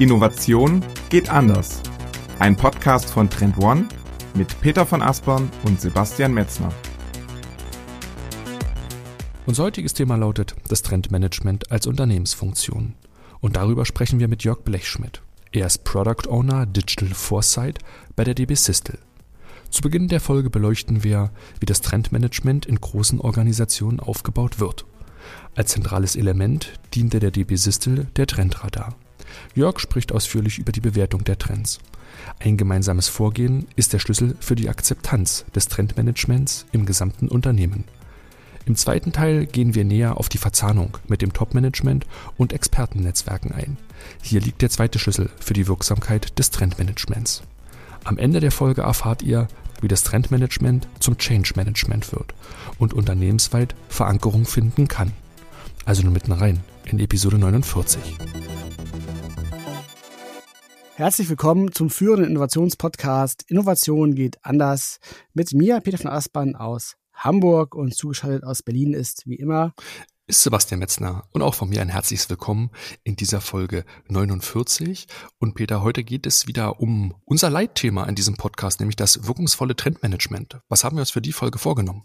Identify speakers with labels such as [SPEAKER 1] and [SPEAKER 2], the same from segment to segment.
[SPEAKER 1] Innovation geht anders. Ein Podcast von Trend One mit Peter von Aspern und Sebastian Metzner.
[SPEAKER 2] Unser heutiges Thema lautet das Trendmanagement als Unternehmensfunktion. Und darüber sprechen wir mit Jörg Blechschmidt. Er ist Product Owner Digital Foresight bei der DB Systel. Zu Beginn der Folge beleuchten wir, wie das Trendmanagement in großen Organisationen aufgebaut wird. Als zentrales Element diente der DB Systel der Trendradar. Jörg spricht ausführlich über die Bewertung der Trends. Ein gemeinsames Vorgehen ist der Schlüssel für die Akzeptanz des Trendmanagements im gesamten Unternehmen. Im zweiten Teil gehen wir näher auf die Verzahnung mit dem Top-Management und Expertennetzwerken ein. Hier liegt der zweite Schlüssel für die Wirksamkeit des Trendmanagements. Am Ende der Folge erfahrt ihr, wie das Trendmanagement zum Change Management wird und unternehmensweit Verankerung finden kann. Also nur mitten rein in Episode 49.
[SPEAKER 3] Herzlich willkommen zum führenden Innovationspodcast Innovation geht anders mit mir, Peter von Aspern aus Hamburg und zugeschaltet aus Berlin ist wie immer
[SPEAKER 2] ist Sebastian Metzner und auch von mir ein herzliches Willkommen in dieser Folge 49. Und Peter, heute geht es wieder um unser Leitthema in diesem Podcast, nämlich das wirkungsvolle Trendmanagement. Was haben wir uns für die Folge vorgenommen?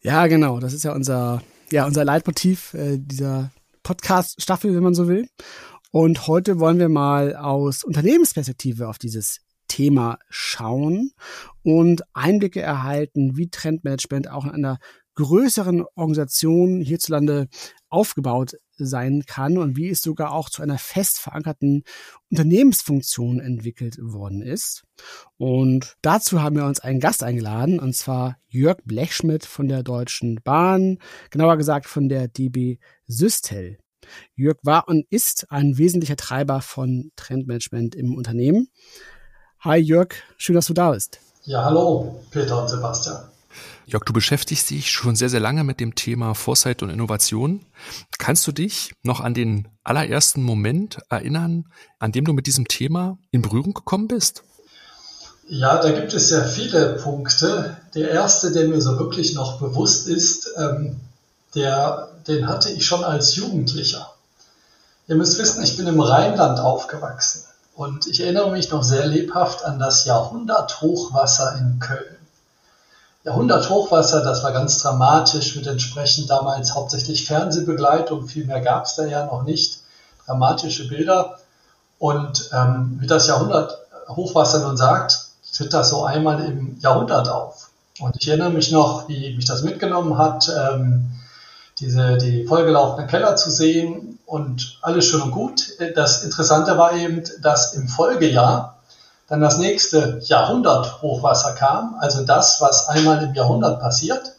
[SPEAKER 3] Ja, genau. Das ist ja unser, ja, unser Leitmotiv äh, dieser Podcast-Staffel, wenn man so will. Und heute wollen wir mal aus Unternehmensperspektive auf dieses Thema schauen und Einblicke erhalten, wie Trendmanagement auch in einer größeren Organisation hierzulande aufgebaut sein kann und wie es sogar auch zu einer fest verankerten Unternehmensfunktion entwickelt worden ist. Und dazu haben wir uns einen Gast eingeladen, und zwar Jörg Blechschmidt von der Deutschen Bahn, genauer gesagt von der DB Systel. Jörg war und ist ein wesentlicher Treiber von Trendmanagement im Unternehmen. Hi Jörg, schön, dass du da bist.
[SPEAKER 4] Ja, hallo Peter und Sebastian.
[SPEAKER 2] Jörg, du beschäftigst dich schon sehr, sehr lange mit dem Thema Foresight und Innovation. Kannst du dich noch an den allerersten Moment erinnern, an dem du mit diesem Thema in Berührung gekommen bist?
[SPEAKER 4] Ja, da gibt es sehr viele Punkte. Der erste, der mir so wirklich noch bewusst ist, ähm, der den hatte ich schon als Jugendlicher. Ihr müsst wissen, ich bin im Rheinland aufgewachsen und ich erinnere mich noch sehr lebhaft an das Jahrhunderthochwasser in Köln. Jahrhunderthochwasser, das war ganz dramatisch mit entsprechend damals hauptsächlich Fernsehbegleitung, viel mehr gab es da ja noch nicht, dramatische Bilder. Und ähm, wie das Jahrhunderthochwasser nun sagt, tritt das so einmal im Jahrhundert auf. Und ich erinnere mich noch, wie mich das mitgenommen hat. Ähm, diese, die vollgelaufenen Keller zu sehen und alles schön und gut. Das Interessante war eben, dass im Folgejahr dann das nächste Jahrhundert Hochwasser kam, also das, was einmal im Jahrhundert passiert.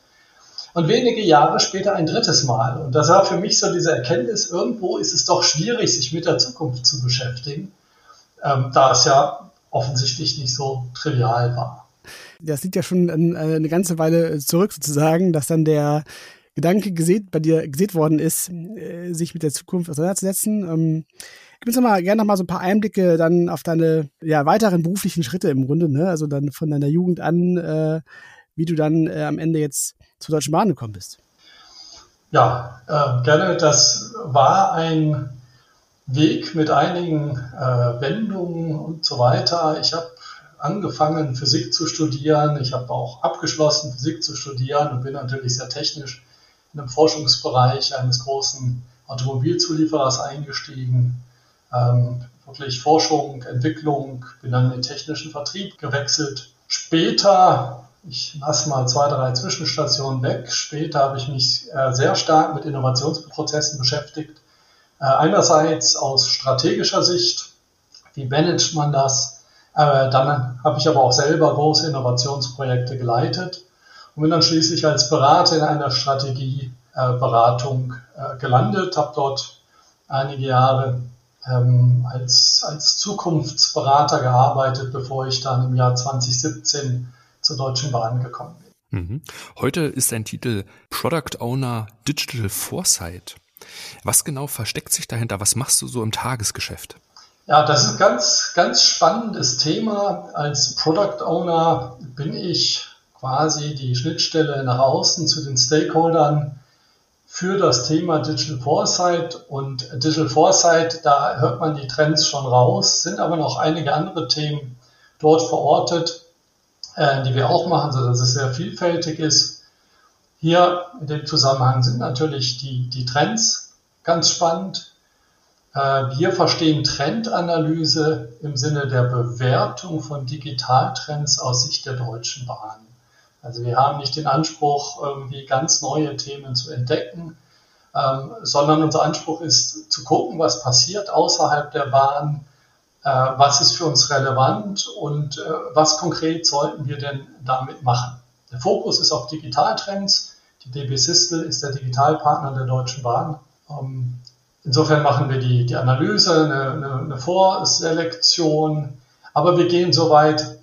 [SPEAKER 4] Und wenige Jahre später ein drittes Mal. Und das war für mich so diese Erkenntnis, irgendwo ist es doch schwierig, sich mit der Zukunft zu beschäftigen, ähm, da es ja offensichtlich nicht so trivial war.
[SPEAKER 3] Das liegt ja schon eine ganze Weile zurück sozusagen, dass dann der Gedanke gesät, bei dir gesät worden ist, äh, sich mit der Zukunft auseinanderzusetzen. Ähm, gib uns gerne noch mal so ein paar Einblicke dann auf deine ja, weiteren beruflichen Schritte im Grunde, ne? Also dann von deiner Jugend an, äh, wie du dann äh, am Ende jetzt zur Deutschen Bahn gekommen bist.
[SPEAKER 4] Ja, äh, gerne. Das war ein Weg mit einigen äh, Wendungen und so weiter. Ich habe angefangen, Physik zu studieren. Ich habe auch abgeschlossen, Physik zu studieren und bin natürlich sehr technisch in einem Forschungsbereich eines großen Automobilzulieferers eingestiegen. Ähm, wirklich Forschung, Entwicklung, bin dann in den technischen Vertrieb gewechselt. Später, ich lasse mal zwei, drei Zwischenstationen weg, später habe ich mich äh, sehr stark mit Innovationsprozessen beschäftigt. Äh, einerseits aus strategischer Sicht, wie managt man das? Äh, dann habe ich aber auch selber große Innovationsprojekte geleitet und bin dann schließlich als Berater in einer Strategieberatung äh, gelandet, habe dort einige Jahre ähm, als, als Zukunftsberater gearbeitet, bevor ich dann im Jahr 2017 zur Deutschen Bahn gekommen bin.
[SPEAKER 2] Mhm. Heute ist dein Titel Product Owner Digital Foresight. Was genau versteckt sich dahinter? Was machst du so im Tagesgeschäft?
[SPEAKER 4] Ja, das ist ein ganz, ganz spannendes Thema. Als Product Owner bin ich quasi die Schnittstelle nach außen zu den Stakeholdern für das Thema Digital Foresight. Und Digital Foresight, da hört man die Trends schon raus, sind aber noch einige andere Themen dort verortet, äh, die wir auch machen, sodass es sehr vielfältig ist. Hier in dem Zusammenhang sind natürlich die, die Trends ganz spannend. Äh, wir verstehen Trendanalyse im Sinne der Bewertung von Digitaltrends aus Sicht der Deutschen Bahn. Also wir haben nicht den Anspruch, irgendwie ganz neue Themen zu entdecken, ähm, sondern unser Anspruch ist zu gucken, was passiert außerhalb der Bahn, äh, was ist für uns relevant und äh, was konkret sollten wir denn damit machen. Der Fokus ist auf Digitaltrends. Die DB Systel ist der Digitalpartner der Deutschen Bahn. Ähm, insofern machen wir die, die Analyse, eine, eine, eine Vorselektion, aber wir gehen so weit,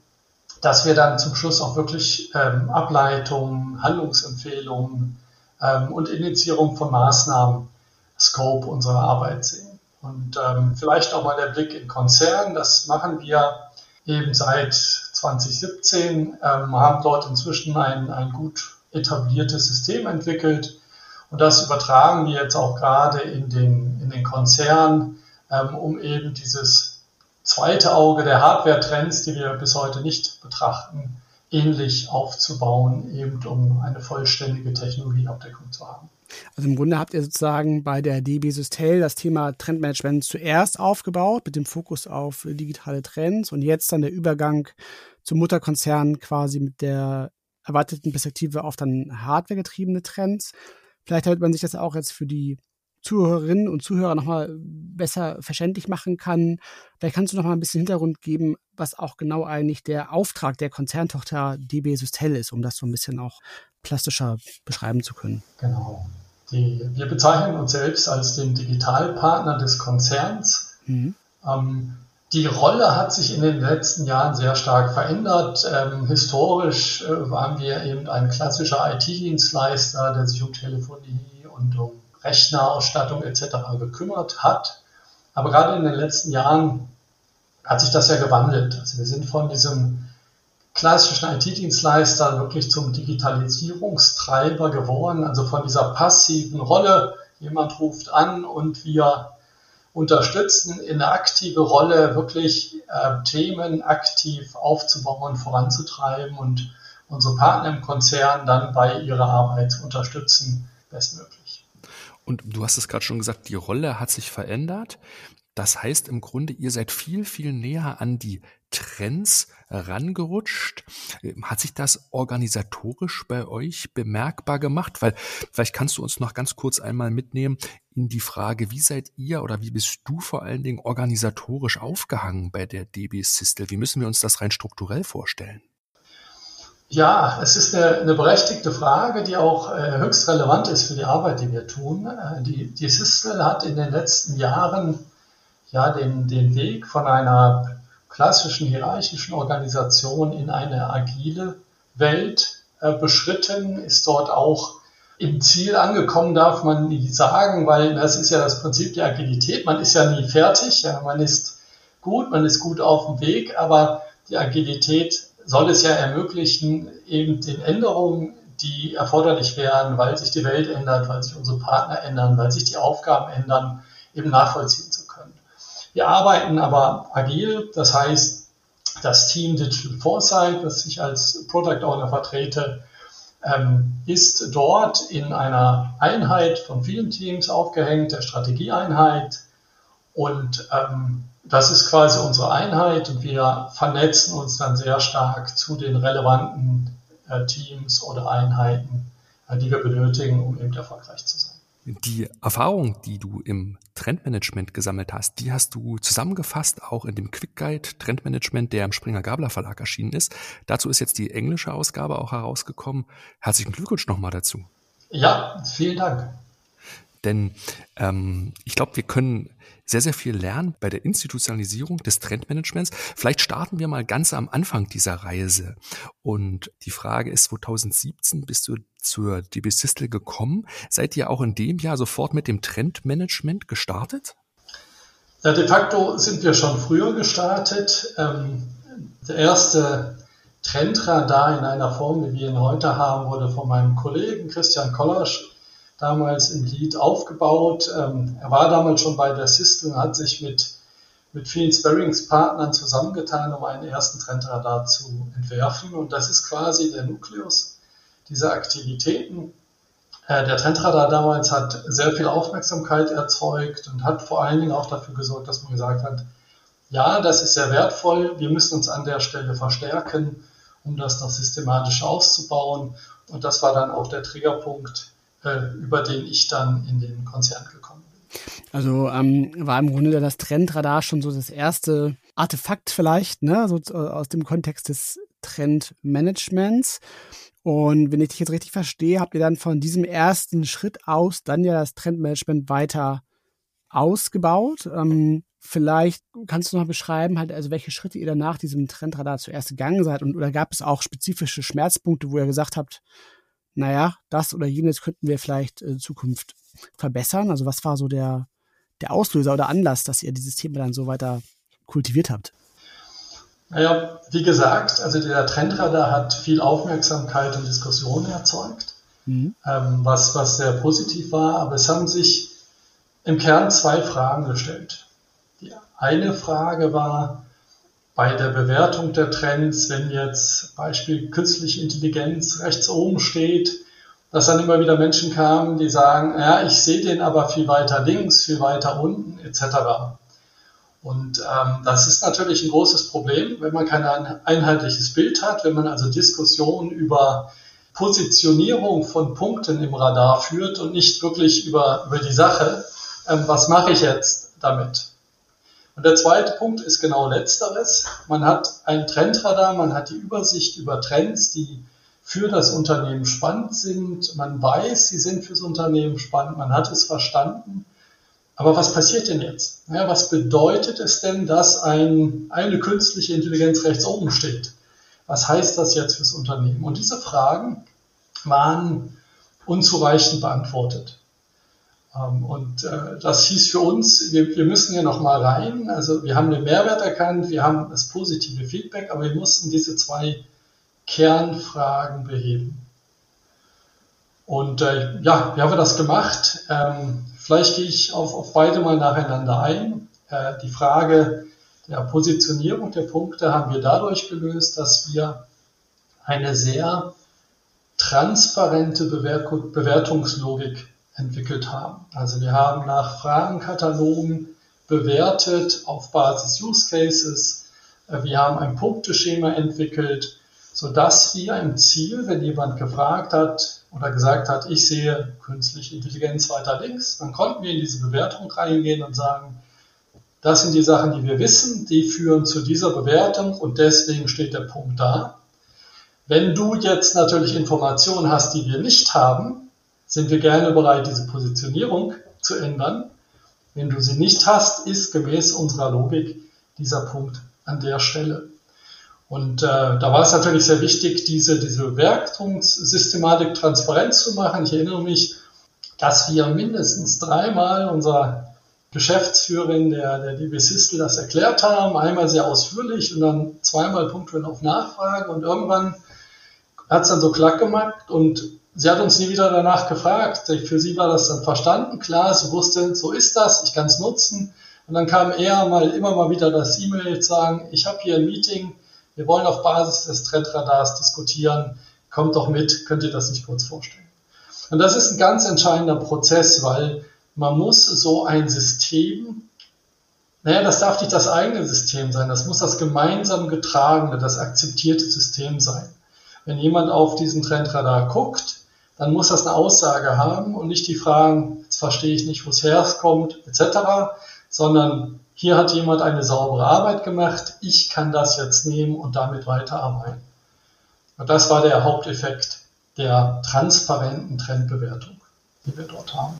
[SPEAKER 4] dass wir dann zum Schluss auch wirklich ähm, Ableitungen, Handlungsempfehlungen ähm, und Initiierung von Maßnahmen, Scope unserer Arbeit sehen. Und ähm, vielleicht auch mal der Blick in Konzern, das machen wir eben seit 2017, ähm, haben dort inzwischen ein, ein gut etabliertes System entwickelt und das übertragen wir jetzt auch gerade in den, in den Konzern, ähm, um eben dieses zweite Auge der Hardware-Trends, die wir bis heute nicht betrachten, ähnlich aufzubauen, eben um eine vollständige Technologieabdeckung zu haben.
[SPEAKER 3] Also im Grunde habt ihr sozusagen bei der DB Systel das Thema Trendmanagement zuerst aufgebaut mit dem Fokus auf digitale Trends und jetzt dann der Übergang zum Mutterkonzern quasi mit der erweiterten Perspektive auf dann hardwaregetriebene Trends. Vielleicht hält man sich das auch jetzt für die Zuhörerinnen und Zuhörer nochmal besser verständlich machen kann. Vielleicht kannst du noch mal ein bisschen Hintergrund geben, was auch genau eigentlich der Auftrag der Konzerntochter DB Systel ist, um das so ein bisschen auch plastischer beschreiben zu können.
[SPEAKER 4] Genau. Die, wir bezeichnen uns selbst als den Digitalpartner des Konzerns. Mhm. Ähm, die Rolle hat sich in den letzten Jahren sehr stark verändert. Ähm, historisch äh, waren wir eben ein klassischer IT-Dienstleister, der sich um Telefonie und um Rechnerausstattung etc. gekümmert hat. Aber gerade in den letzten Jahren hat sich das ja gewandelt. Also wir sind von diesem klassischen IT-Dienstleister wirklich zum Digitalisierungstreiber geworden, also von dieser passiven Rolle, jemand ruft an und wir unterstützen in eine aktive Rolle wirklich äh, Themen aktiv aufzubauen, voranzutreiben und unsere Partner im Konzern dann bei ihrer Arbeit zu unterstützen, bestmöglich.
[SPEAKER 2] Und du hast es gerade schon gesagt, die Rolle hat sich verändert. Das heißt im Grunde, ihr seid viel, viel näher an die Trends rangerutscht. Hat sich das organisatorisch bei euch bemerkbar gemacht? Weil vielleicht kannst du uns noch ganz kurz einmal mitnehmen in die Frage, wie seid ihr oder wie bist du vor allen Dingen organisatorisch aufgehangen bei der DB Systel? Wie müssen wir uns das rein strukturell vorstellen?
[SPEAKER 4] Ja, es ist eine, eine berechtigte Frage, die auch äh, höchst relevant ist für die Arbeit, die wir tun. Äh, die, die Sistel hat in den letzten Jahren ja den, den Weg von einer klassischen hierarchischen Organisation in eine agile Welt äh, beschritten, ist dort auch im Ziel angekommen, darf man nie sagen, weil das ist ja das Prinzip der Agilität. Man ist ja nie fertig, ja, man ist gut, man ist gut auf dem Weg, aber die Agilität soll es ja ermöglichen, eben den Änderungen, die erforderlich wären, weil sich die Welt ändert, weil sich unsere Partner ändern, weil sich die Aufgaben ändern, eben nachvollziehen zu können. Wir arbeiten aber agil, das heißt, das Team Digital Foresight, das ich als Product Owner vertrete, ähm, ist dort in einer Einheit von vielen Teams aufgehängt, der Strategieeinheit. Und ähm, das ist quasi unsere Einheit und wir vernetzen uns dann sehr stark zu den relevanten äh, Teams oder Einheiten, äh, die wir benötigen, um eben erfolgreich zu sein.
[SPEAKER 2] Die Erfahrung, die du im Trendmanagement gesammelt hast, die hast du zusammengefasst auch in dem Quick Guide Trendmanagement, der im Springer Gabler Verlag erschienen ist. Dazu ist jetzt die englische Ausgabe auch herausgekommen. Herzlichen Glückwunsch nochmal dazu.
[SPEAKER 4] Ja, vielen Dank.
[SPEAKER 2] Denn ähm, ich glaube, wir können sehr, sehr viel lernen bei der Institutionalisierung des Trendmanagements. Vielleicht starten wir mal ganz am Anfang dieser Reise. Und die Frage ist, 2017 bist du zur DB Systel gekommen. Seid ihr auch in dem Jahr sofort mit dem Trendmanagement gestartet?
[SPEAKER 4] Ja, de facto sind wir schon früher gestartet. Ähm, der erste Trendradar in einer Form, wie wir ihn heute haben, wurde von meinem Kollegen Christian Kollasch damals im Lead aufgebaut. Ähm, er war damals schon bei der System, hat sich mit, mit vielen Sparringspartnern zusammengetan, um einen ersten Trendradar zu entwerfen. Und das ist quasi der Nukleus dieser Aktivitäten. Äh, der Trendradar damals hat sehr viel Aufmerksamkeit erzeugt und hat vor allen Dingen auch dafür gesorgt, dass man gesagt hat, ja, das ist sehr wertvoll, wir müssen uns an der Stelle verstärken, um das noch systematisch auszubauen. Und das war dann auch der Triggerpunkt, über den ich dann in den Konzern gekommen bin.
[SPEAKER 3] Also ähm, war im Grunde das Trendradar schon so das erste Artefakt vielleicht, ne, so aus dem Kontext des Trendmanagements. Und wenn ich dich jetzt richtig verstehe, habt ihr dann von diesem ersten Schritt aus dann ja das Trendmanagement weiter ausgebaut. Ähm, vielleicht kannst du noch beschreiben, halt, also welche Schritte ihr danach diesem Trendradar zuerst gegangen seid und oder gab es auch spezifische Schmerzpunkte, wo ihr gesagt habt, naja, das oder jenes könnten wir vielleicht in Zukunft verbessern? Also was war so der, der Auslöser oder Anlass, dass ihr dieses Thema dann so weiter kultiviert habt?
[SPEAKER 4] Naja, wie gesagt, also der Trendradar hat viel Aufmerksamkeit und Diskussion erzeugt, mhm. ähm, was, was sehr positiv war, aber es haben sich im Kern zwei Fragen gestellt. Die eine Frage war bei der Bewertung der Trends, wenn jetzt Beispiel künstliche Intelligenz rechts oben steht, dass dann immer wieder Menschen kamen, die sagen, ja, ich sehe den aber viel weiter links, viel weiter unten etc. Und ähm, das ist natürlich ein großes Problem, wenn man kein einheitliches Bild hat, wenn man also Diskussionen über Positionierung von Punkten im Radar führt und nicht wirklich über, über die Sache, ähm, was mache ich jetzt damit. Und der zweite Punkt ist genau letzteres. Man hat ein Trendradar, man hat die Übersicht über Trends, die für das Unternehmen spannend sind. Man weiß, sie sind fürs Unternehmen spannend, man hat es verstanden. Aber was passiert denn jetzt? Ja, was bedeutet es denn, dass ein, eine künstliche Intelligenz rechts oben steht? Was heißt das jetzt fürs Unternehmen? Und diese Fragen waren unzureichend beantwortet. Ähm, und äh, das hieß für uns, wir, müssen hier nochmal rein. Also wir haben den Mehrwert erkannt, wir haben das positive Feedback, aber wir mussten diese zwei Kernfragen beheben. Und äh, ja, wie haben wir das gemacht? Ähm, Vielleicht gehe ich auf, auf beide mal nacheinander ein. Äh, die Frage der Positionierung der Punkte haben wir dadurch gelöst, dass wir eine sehr transparente Bewertungslogik entwickelt haben. Also wir haben nach Fragenkatalogen bewertet auf Basis Use Cases. Äh, wir haben ein Punkteschema entwickelt, sodass wir im Ziel, wenn jemand gefragt hat, oder gesagt hat, ich sehe künstliche Intelligenz weiter links, dann konnten wir in diese Bewertung reingehen und sagen, das sind die Sachen, die wir wissen, die führen zu dieser Bewertung und deswegen steht der Punkt da. Wenn du jetzt natürlich Informationen hast, die wir nicht haben, sind wir gerne bereit, diese Positionierung zu ändern. Wenn du sie nicht hast, ist gemäß unserer Logik dieser Punkt an der Stelle. Und äh, da war es natürlich sehr wichtig, diese, diese Bewertungssystematik transparent zu machen. Ich erinnere mich, dass wir mindestens dreimal unserer Geschäftsführerin der, der DB Sistel das erklärt haben, einmal sehr ausführlich und dann zweimal punktuell auf Nachfrage und irgendwann hat es dann so klack gemacht und sie hat uns nie wieder danach gefragt. Für sie war das dann verstanden, klar, sie wusste, so ist das, ich kann es nutzen. Und dann kam eher mal immer mal wieder das E-Mail sagen, ich habe hier ein Meeting, wir wollen auf Basis des Trendradars diskutieren, kommt doch mit, könnt ihr das nicht kurz vorstellen? Und das ist ein ganz entscheidender Prozess, weil man muss so ein System, naja, das darf nicht das eigene System sein, das muss das gemeinsam getragene, das akzeptierte System sein. Wenn jemand auf diesen Trendradar guckt, dann muss das eine Aussage haben und nicht die Fragen, jetzt verstehe ich nicht, wo es herkommt, etc., sondern hier hat jemand eine saubere Arbeit gemacht, ich kann das jetzt nehmen und damit weiterarbeiten. Und das war der Haupteffekt der transparenten Trendbewertung, die wir dort haben.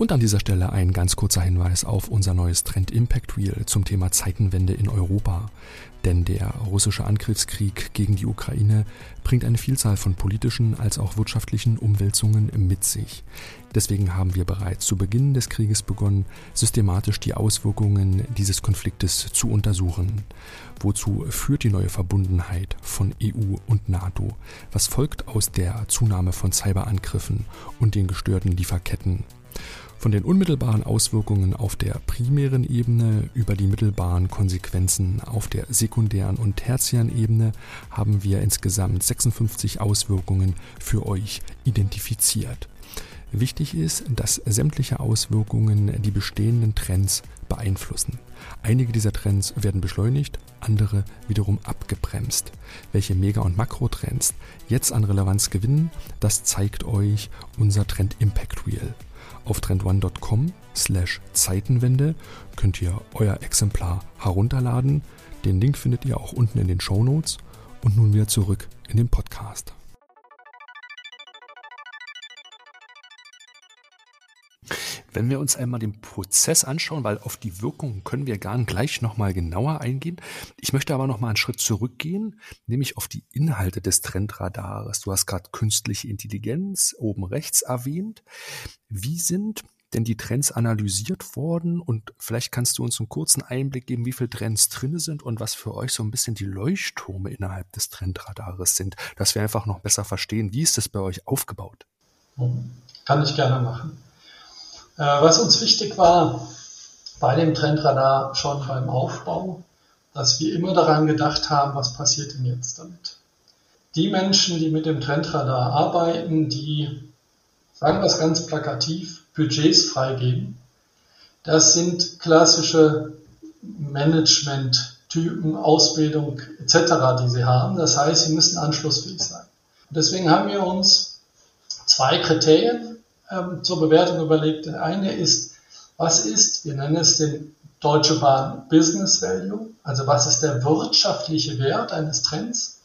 [SPEAKER 2] Und an dieser Stelle ein ganz kurzer Hinweis auf unser neues Trend Impact Wheel zum Thema Zeitenwende in Europa. Denn der russische Angriffskrieg gegen die Ukraine bringt eine Vielzahl von politischen als auch wirtschaftlichen Umwälzungen mit sich. Deswegen haben wir bereits zu Beginn des Krieges begonnen, systematisch die Auswirkungen dieses Konfliktes zu untersuchen. Wozu führt die neue Verbundenheit von EU und NATO? Was folgt aus der Zunahme von Cyberangriffen und den gestörten Lieferketten? Von den unmittelbaren Auswirkungen auf der primären Ebene über die mittelbaren Konsequenzen auf der sekundären und tertiären Ebene haben wir insgesamt 56 Auswirkungen für euch identifiziert. Wichtig ist, dass sämtliche Auswirkungen die bestehenden Trends beeinflussen. Einige dieser Trends werden beschleunigt, andere wiederum abgebremst. Welche Mega- und Makrotrends jetzt an Relevanz gewinnen, das zeigt euch unser Trend Impact Wheel. Auf trendone.com slash Zeitenwende könnt ihr euer Exemplar herunterladen. Den Link findet ihr auch unten in den Show Notes. Und nun wieder zurück in den Podcast. Wenn wir uns einmal den Prozess anschauen, weil auf die Wirkung können wir gar gleich nochmal genauer eingehen. Ich möchte aber nochmal einen Schritt zurückgehen, nämlich auf die Inhalte des Trendradares. Du hast gerade künstliche Intelligenz oben rechts erwähnt. Wie sind denn die Trends analysiert worden? Und vielleicht kannst du uns einen kurzen Einblick geben, wie viele Trends drin sind und was für euch so ein bisschen die Leuchtturme innerhalb des Trendradares sind, dass wir einfach noch besser verstehen, wie ist das bei euch aufgebaut?
[SPEAKER 4] Kann ich gerne machen. Äh, was uns wichtig war bei dem Trendradar schon beim Aufbau, dass wir immer daran gedacht haben, was passiert denn jetzt damit. Die Menschen, die mit dem Trendradar arbeiten, die, sagen wir es ganz plakativ, Budgets freigeben, das sind klassische Management-Typen, Ausbildung etc., die sie haben. Das heißt, sie müssen anschlussfähig sein. Deswegen haben wir uns zwei Kriterien ähm, zur Bewertung überlegt. Der eine ist, was ist, wir nennen es den Deutsche Bahn Business Value, also was ist der wirtschaftliche Wert eines Trends,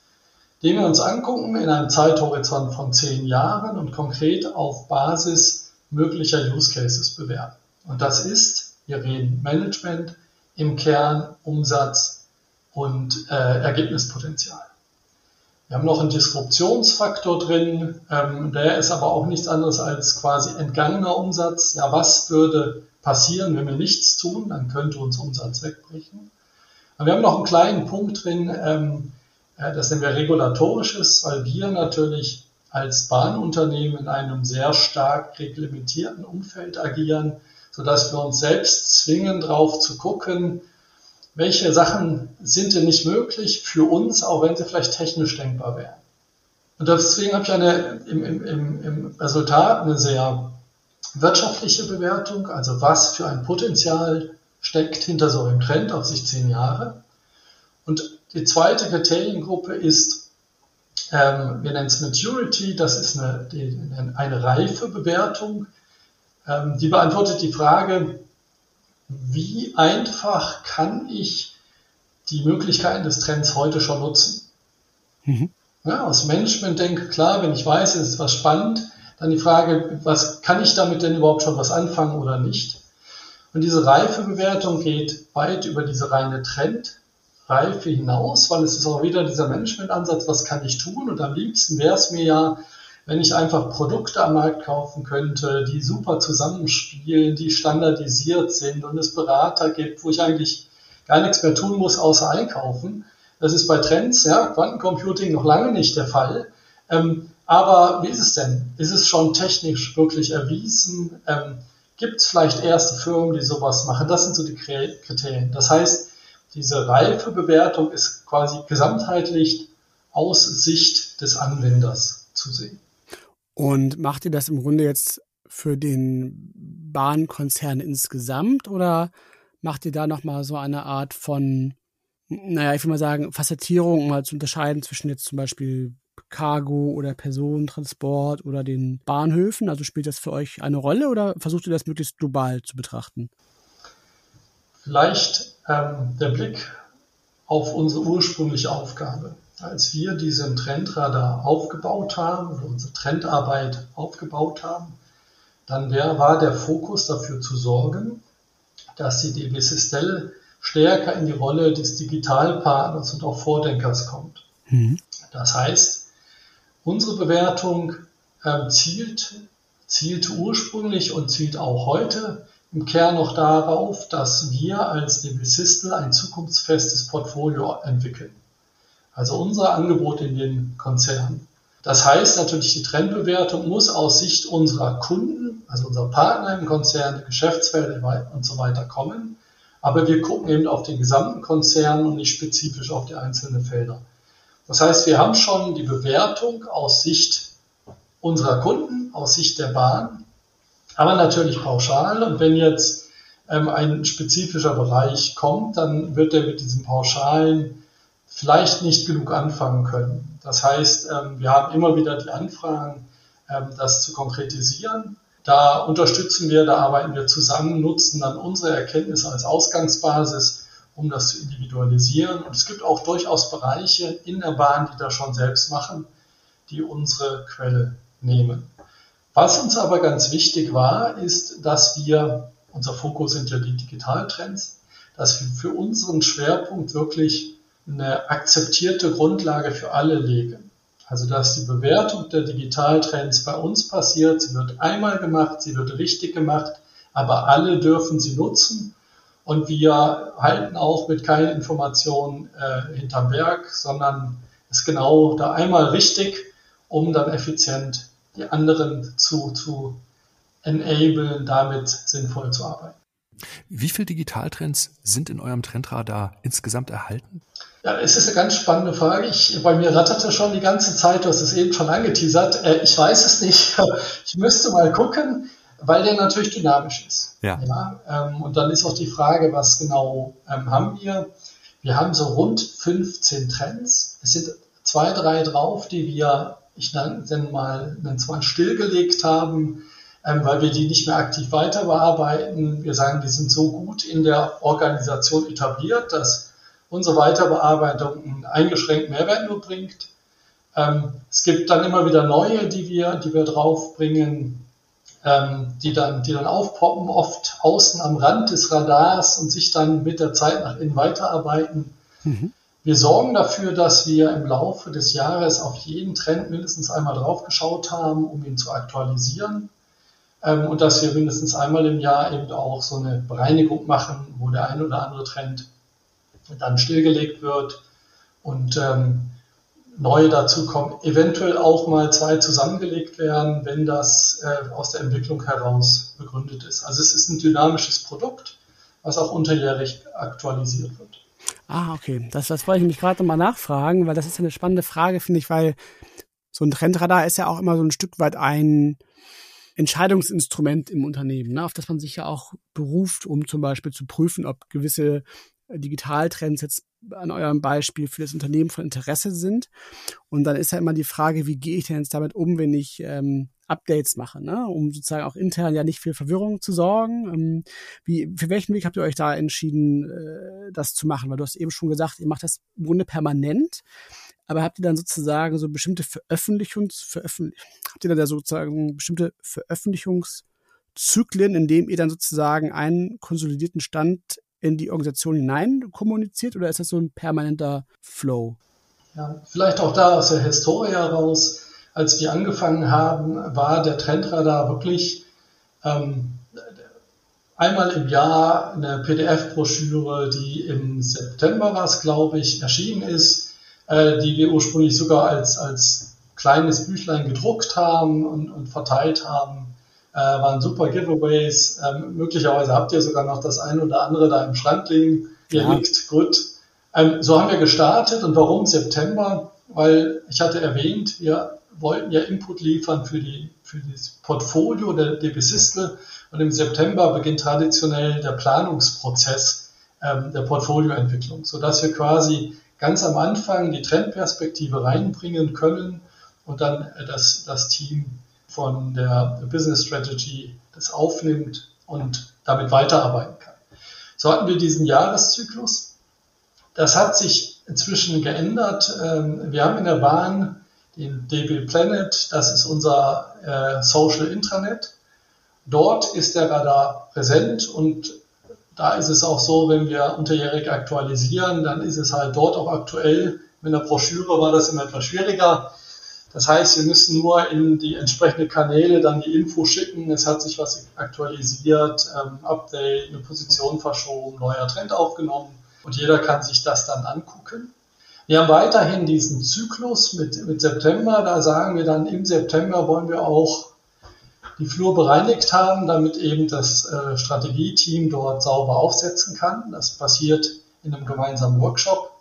[SPEAKER 4] den wir uns angucken in einem Zeithorizont von zehn Jahren und konkret auf Basis möglicher Use Cases bewerten. Und das ist, wir reden Management, im Kern Umsatz und äh, Ergebnispotenzial. Wir haben noch einen Disruptionsfaktor drin, ähm, der ist aber auch nichts anderes als quasi entgangener Umsatz. Ja, was würde passieren, wenn wir nichts tun? Dann könnte uns Umsatz wegbrechen. Und wir haben noch einen kleinen Punkt drin, ähm, äh, das nennen wir regulatorisches, weil wir natürlich als Bahnunternehmen in einem sehr stark reglementierten Umfeld agieren, sodass wir uns selbst zwingen, drauf zu gucken, welche Sachen sind denn nicht möglich für uns, auch wenn sie vielleicht technisch denkbar wären. Und deswegen habe ich eine, im, im, im Resultat eine sehr wirtschaftliche Bewertung, also was für ein Potenzial steckt hinter so einem Trend auf sich zehn Jahre. Und die zweite Kriteriengruppe ist, ähm, wir nennen es Maturity, das ist eine, die, eine reife Bewertung. Ähm, die beantwortet die Frage, wie einfach kann ich die Möglichkeiten des Trends heute schon nutzen? Mhm. Ja, aus Management denke, klar, wenn ich weiß, es ist was spannend, dann die Frage, was kann ich damit denn überhaupt schon was anfangen oder nicht? Und diese Reifebewertung geht weit über diese reine Trendreife hinaus, weil es ist auch wieder dieser Management-Ansatz, was kann ich tun? Und am liebsten wäre es mir ja, wenn ich einfach Produkte am Markt kaufen könnte, die super zusammenspielen, die standardisiert sind und es Berater gibt, wo ich eigentlich gar nichts mehr tun muss, außer einkaufen. Das ist bei Trends, ja, Quantencomputing noch lange nicht der Fall. Ähm, aber wie ist es denn? Ist es schon technisch wirklich erwiesen? Ähm, Gibt es vielleicht erste Firmen, die sowas machen? Das sind so die Kriterien. Das heißt, diese Reifebewertung ist quasi gesamtheitlich aus Sicht des Anwenders zu sehen.
[SPEAKER 3] Und macht ihr das im Grunde jetzt für den Bahnkonzern insgesamt oder macht ihr da nochmal so eine Art von, naja, ich will mal sagen, Facettierung, um mal zu unterscheiden zwischen jetzt zum Beispiel Cargo oder Personentransport oder den Bahnhöfen? Also spielt das für euch eine Rolle oder versucht ihr das möglichst global zu betrachten?
[SPEAKER 4] Vielleicht ähm, der Blick auf unsere ursprüngliche Aufgabe als wir diesen Trendradar aufgebaut haben oder unsere Trendarbeit aufgebaut haben, dann war der Fokus dafür zu sorgen, dass die DB Sistelle stärker in die Rolle des Digitalpartners und auch Vordenkers kommt. Mhm. Das heißt, unsere Bewertung äh, zielt, zielte ursprünglich und zielt auch heute im Kern noch darauf, dass wir als DB Sistel ein zukunftsfestes Portfolio entwickeln. Also unser Angebot in den Konzernen. Das heißt natürlich, die Trendbewertung muss aus Sicht unserer Kunden, also unserer Partner im Konzern, der Geschäftsfelder und so weiter kommen. Aber wir gucken eben auf den gesamten Konzern und nicht spezifisch auf die einzelnen Felder. Das heißt, wir haben schon die Bewertung aus Sicht unserer Kunden, aus Sicht der Bahn, aber natürlich pauschal. Und wenn jetzt ähm, ein spezifischer Bereich kommt, dann wird er mit diesem pauschalen vielleicht nicht genug anfangen können. Das heißt, ähm, wir haben immer wieder die Anfragen, ähm, das zu konkretisieren. Da unterstützen wir, da arbeiten wir zusammen, nutzen dann unsere Erkenntnisse als Ausgangsbasis, um das zu individualisieren. Und es gibt auch durchaus Bereiche in der Bahn, die das schon selbst machen, die unsere Quelle nehmen. Was uns aber ganz wichtig war, ist, dass wir, unser Fokus sind ja die Digitaltrends, dass wir für unseren Schwerpunkt wirklich eine akzeptierte Grundlage für alle legen. Also dass die Bewertung der Digitaltrends bei uns passiert, sie wird einmal gemacht, sie wird richtig gemacht, aber alle dürfen sie nutzen. Und wir halten auch mit keinen Informationen äh, hinterm Berg, sondern es genau da einmal richtig, um dann effizient die anderen zu, zu enablen, damit sinnvoll zu arbeiten.
[SPEAKER 2] Wie viele Digitaltrends sind in eurem Trendradar insgesamt erhalten?
[SPEAKER 4] Ja, es ist eine ganz spannende Frage. Ich, bei mir ratterte schon die ganze Zeit, du hast es eben schon angeteasert. Äh, ich weiß es nicht. Ich müsste mal gucken, weil der natürlich dynamisch ist. Ja. ja ähm, und dann ist auch die Frage, was genau ähm, haben wir? Wir haben so rund 15 Trends. Es sind zwei, drei drauf, die wir, ich nenne mal, nenne mal stillgelegt haben, weil wir die nicht mehr aktiv weiter bearbeiten. Wir sagen, die sind so gut in der Organisation etabliert, dass unsere Weiterbearbeitung einen eingeschränkten Mehrwert nur bringt. Ähm, es gibt dann immer wieder neue, die wir, die wir draufbringen, ähm, die, dann, die dann aufpoppen, oft außen am Rand des Radars und sich dann mit der Zeit nach innen weiterarbeiten. Mhm. Wir sorgen dafür, dass wir im Laufe des Jahres auf jeden Trend mindestens einmal draufgeschaut haben, um ihn zu aktualisieren. Ähm, und dass wir mindestens einmal im Jahr eben auch so eine Bereinigung machen, wo der ein oder andere Trend dann stillgelegt wird und ähm, neue dazukommen, eventuell auch mal zwei zusammengelegt werden, wenn das äh, aus der Entwicklung heraus begründet ist. Also es ist ein dynamisches Produkt, was auch unterjährig aktualisiert wird.
[SPEAKER 3] Ah, okay. Das, das wollte ich mich gerade nochmal nachfragen, weil das ist eine spannende Frage, finde ich, weil so ein Trendradar ist ja auch immer so ein Stück weit ein Entscheidungsinstrument im Unternehmen, ne, auf das man sich ja auch beruft, um zum Beispiel zu prüfen, ob gewisse Digitaltrends jetzt an eurem Beispiel für das Unternehmen von Interesse sind. Und dann ist ja immer die Frage, wie gehe ich denn jetzt damit um, wenn ich ähm, Updates mache, ne? um sozusagen auch intern ja nicht für Verwirrung zu sorgen. Ähm, wie, für welchen Weg habt ihr euch da entschieden, äh, das zu machen? Weil du hast eben schon gesagt, ihr macht das im Grunde permanent. Aber habt ihr dann sozusagen so bestimmte Veröffentlichungs, veröffentlich, habt ihr da sozusagen bestimmte Veröffentlichungszyklen, in dem ihr dann sozusagen einen konsolidierten Stand in die Organisation hinein kommuniziert oder ist das so ein permanenter Flow?
[SPEAKER 4] Ja, vielleicht auch da aus der Historie heraus. Als wir angefangen haben, war der Trendradar wirklich ähm, einmal im Jahr eine PDF-Broschüre, die im September war es, glaube ich, erschienen ist, äh, die wir ursprünglich sogar als, als kleines Büchlein gedruckt haben und, und verteilt haben äh, waren super Giveaways. Ähm, möglicherweise habt ihr sogar noch das eine oder andere da im Schrank liegen. Ihr ja. liegt gut. Ähm, so haben wir gestartet. Und warum September? Weil ich hatte erwähnt, wir wollten ja Input liefern für, die, für das Portfolio der DB Sistel. Und im September beginnt traditionell der Planungsprozess ähm, der Portfolioentwicklung, sodass wir quasi ganz am Anfang die Trendperspektive reinbringen können und dann äh, das, das Team von der Business Strategy das aufnimmt und damit weiterarbeiten kann. So hatten wir diesen Jahreszyklus. Das hat sich inzwischen geändert. Ähm, wir haben in der Bahn den DB Planet, das ist unser äh, Social Intranet. dort ist der Radar präsent und da ist es auch so, wenn wir unterjährig aktualisieren, dann ist es halt dort auch aktuell. Mit der Broschüre war das immer etwas schwieriger. Das heißt, wir müssen nur in die entsprechenden Kanäle dann die Info schicken. Es hat sich was aktualisiert, ähm, Update, eine Position verschoben, neuer Trend aufgenommen und jeder kann sich das dann angucken. Wir haben weiterhin diesen Zyklus mit, mit September. Da sagen wir dann, im September wollen wir auch die Flur bereinigt haben, damit eben das äh, Strategieteam dort sauber aufsetzen kann. Das passiert in einem gemeinsamen Workshop,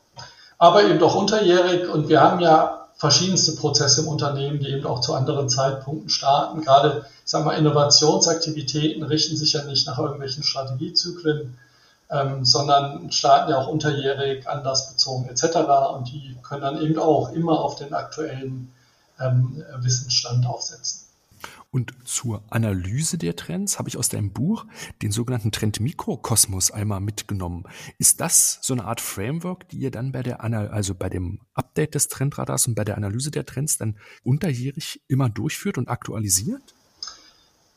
[SPEAKER 4] aber eben auch unterjährig. Und wir haben ja verschiedenste Prozesse im Unternehmen, die eben auch zu anderen Zeitpunkten starten. Gerade, ich sag mal, Innovationsaktivitäten richten sich ja nicht nach irgendwelchen Strategiezyklen, ähm, sondern starten ja auch unterjährig, anlassbezogen etc. Und die können dann eben auch immer auf den aktuellen ähm, Wissensstand aufsetzen.
[SPEAKER 2] Und zur Analyse der Trends habe ich aus deinem Buch den sogenannten Trend Mikrokosmos einmal mitgenommen. Ist das so eine Art Framework, die ihr dann bei der Anal also bei dem Update des Trendradars und bei der Analyse der Trends dann unterjährig immer durchführt und aktualisiert?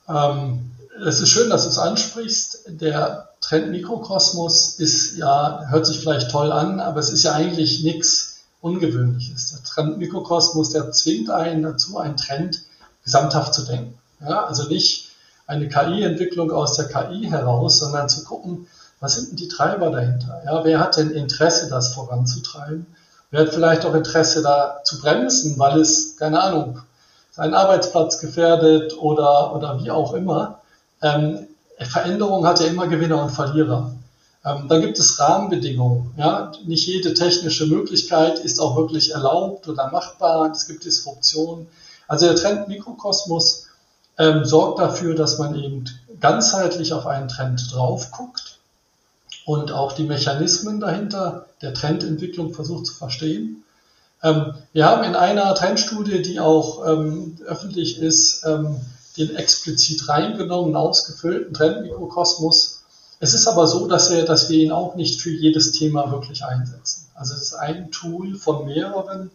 [SPEAKER 4] Ähm, es ist schön, dass du es ansprichst. Der Trend Mikrokosmos ist ja, hört sich vielleicht toll an, aber es ist ja eigentlich nichts Ungewöhnliches. Der Trend Mikrokosmos, der zwingt einen dazu, einen Trend gesamthaft zu denken. Ja, also nicht eine KI-Entwicklung aus der KI heraus, sondern zu gucken, was sind denn die Treiber dahinter? Ja, wer hat denn Interesse, das voranzutreiben? Wer hat vielleicht auch Interesse, da zu bremsen, weil es, keine Ahnung, seinen Arbeitsplatz gefährdet oder, oder wie auch immer? Ähm, Veränderung hat ja immer Gewinner und Verlierer. Ähm, dann gibt es Rahmenbedingungen. Ja? Nicht jede technische Möglichkeit ist auch wirklich erlaubt oder machbar. Es gibt Disruption. Also der Trend Mikrokosmos ähm, sorgt dafür, dass man eben ganzheitlich auf einen Trend drauf guckt und auch die Mechanismen dahinter der Trendentwicklung versucht zu verstehen. Ähm, wir haben in einer Trendstudie, die auch ähm, öffentlich ist, ähm, den explizit reingenommen, ausgefüllten Trendmikrokosmos. Es ist aber so, dass wir, dass wir ihn auch nicht für jedes Thema wirklich einsetzen. Also es ist ein Tool von mehreren,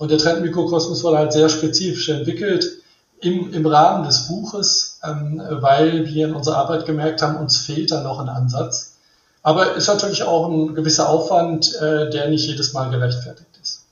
[SPEAKER 4] und der Trendmikrokosmos wurde halt sehr spezifisch entwickelt im, im Rahmen des Buches, ähm, weil wir in unserer Arbeit gemerkt haben, uns fehlt da noch ein Ansatz. Aber ist natürlich auch ein gewisser Aufwand, äh, der nicht jedes Mal gerechtfertigt ist.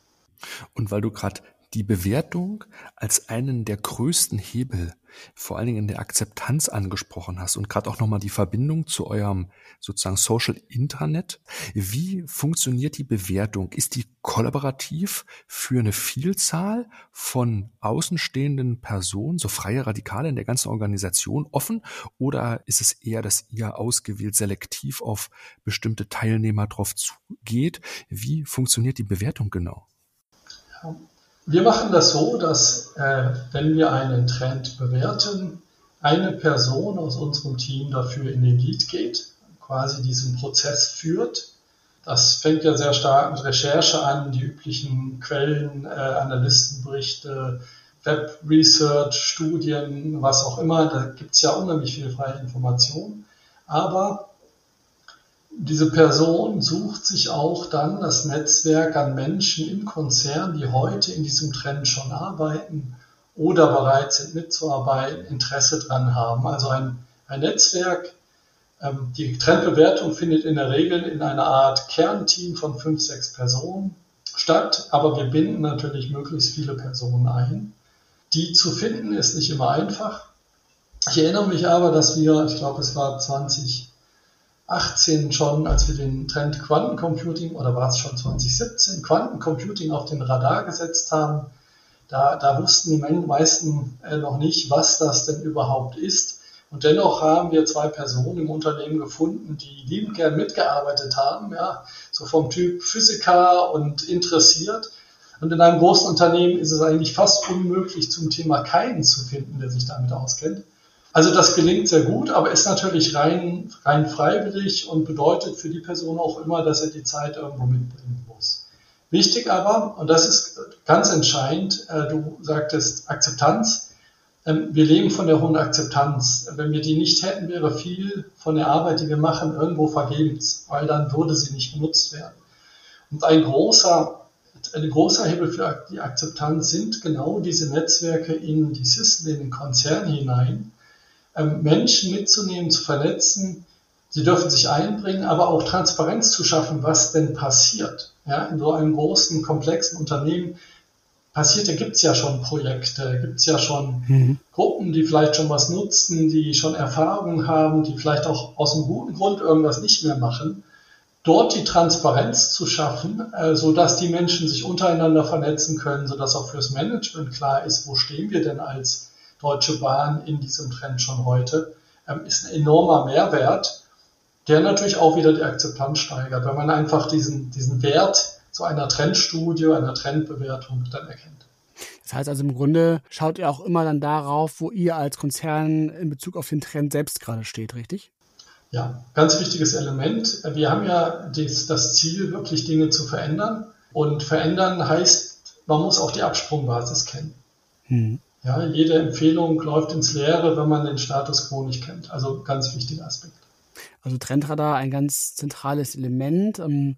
[SPEAKER 2] Und weil du gerade die Bewertung als einen der größten Hebel vor allen Dingen in der Akzeptanz angesprochen hast und gerade auch nochmal die Verbindung zu eurem sozusagen Social Intranet. Wie funktioniert die Bewertung? Ist die kollaborativ für eine Vielzahl von außenstehenden Personen, so freie Radikale in der ganzen Organisation offen? Oder ist es eher, dass ihr ausgewählt selektiv auf bestimmte Teilnehmer drauf zugeht? Wie funktioniert die Bewertung genau?
[SPEAKER 4] Wir machen das so, dass äh, wenn wir einen Trend bewerten, eine Person aus unserem Team dafür in den Lead geht, quasi diesen Prozess führt. Das fängt ja sehr stark mit Recherche an, die üblichen Quellen, äh, Analystenberichte, Web Research, Studien, was auch immer. Da gibt es ja unheimlich viel freie Information. Aber diese Person sucht sich auch dann das Netzwerk an Menschen im Konzern, die heute in diesem Trend schon arbeiten oder bereit sind mitzuarbeiten, Interesse dran haben. Also ein, ein Netzwerk, ähm, die Trendbewertung findet in der Regel in einer Art Kernteam von fünf, sechs Personen statt, aber wir binden natürlich möglichst viele Personen ein. Die zu finden ist nicht immer einfach. Ich erinnere mich aber, dass wir, ich glaube es war 20, 2018 schon, als wir den Trend Quantencomputing, oder war es schon 2017, Quantencomputing auf den Radar gesetzt haben, da, da wussten die meisten äh, noch nicht, was das denn überhaupt ist. Und dennoch haben wir zwei Personen im Unternehmen gefunden, die liebend gern mitgearbeitet haben, ja, so vom Typ Physiker und interessiert. Und in einem großen Unternehmen ist es eigentlich fast unmöglich, zum Thema keinen zu finden, der sich damit auskennt. Also das gelingt sehr gut, aber ist natürlich rein, rein freiwillig und bedeutet für die Person auch immer, dass er die Zeit irgendwo mitbringen muss. Wichtig aber, und das ist ganz entscheidend, äh, du sagtest Akzeptanz. Ähm, wir leben von der hohen Akzeptanz. Wenn wir die nicht hätten, wäre viel von der Arbeit, die wir machen, irgendwo vergebens, weil dann würde sie nicht genutzt werden. Und ein großer, ein großer Hebel für die Akzeptanz sind genau diese Netzwerke in die System, in den Konzern hinein, Menschen mitzunehmen, zu vernetzen. Sie dürfen sich einbringen, aber auch Transparenz zu schaffen, was denn passiert. Ja, in so einem großen, komplexen Unternehmen passiert, da gibt es ja schon Projekte, gibt es ja schon mhm. Gruppen, die vielleicht schon was nutzen, die schon Erfahrungen haben, die vielleicht auch aus einem guten Grund irgendwas nicht mehr machen. Dort die Transparenz zu schaffen, äh, sodass die Menschen sich untereinander vernetzen können, sodass auch fürs Management klar ist, wo stehen wir denn als Deutsche Bahn in diesem Trend schon heute, ähm, ist ein enormer Mehrwert, der natürlich auch wieder die Akzeptanz steigert, weil man einfach diesen, diesen Wert zu einer Trendstudie, einer Trendbewertung dann erkennt.
[SPEAKER 3] Das heißt also im Grunde schaut ihr auch immer dann darauf, wo ihr als Konzern in Bezug auf den Trend selbst gerade steht, richtig?
[SPEAKER 4] Ja, ganz wichtiges Element. Wir haben ja das, das Ziel, wirklich Dinge zu verändern. Und verändern heißt, man muss auch die Absprungbasis kennen. Hm. Ja, jede Empfehlung läuft ins Leere, wenn man den Status quo nicht kennt. Also ganz wichtiger Aspekt.
[SPEAKER 3] Also Trendradar ein ganz zentrales Element. Ähm,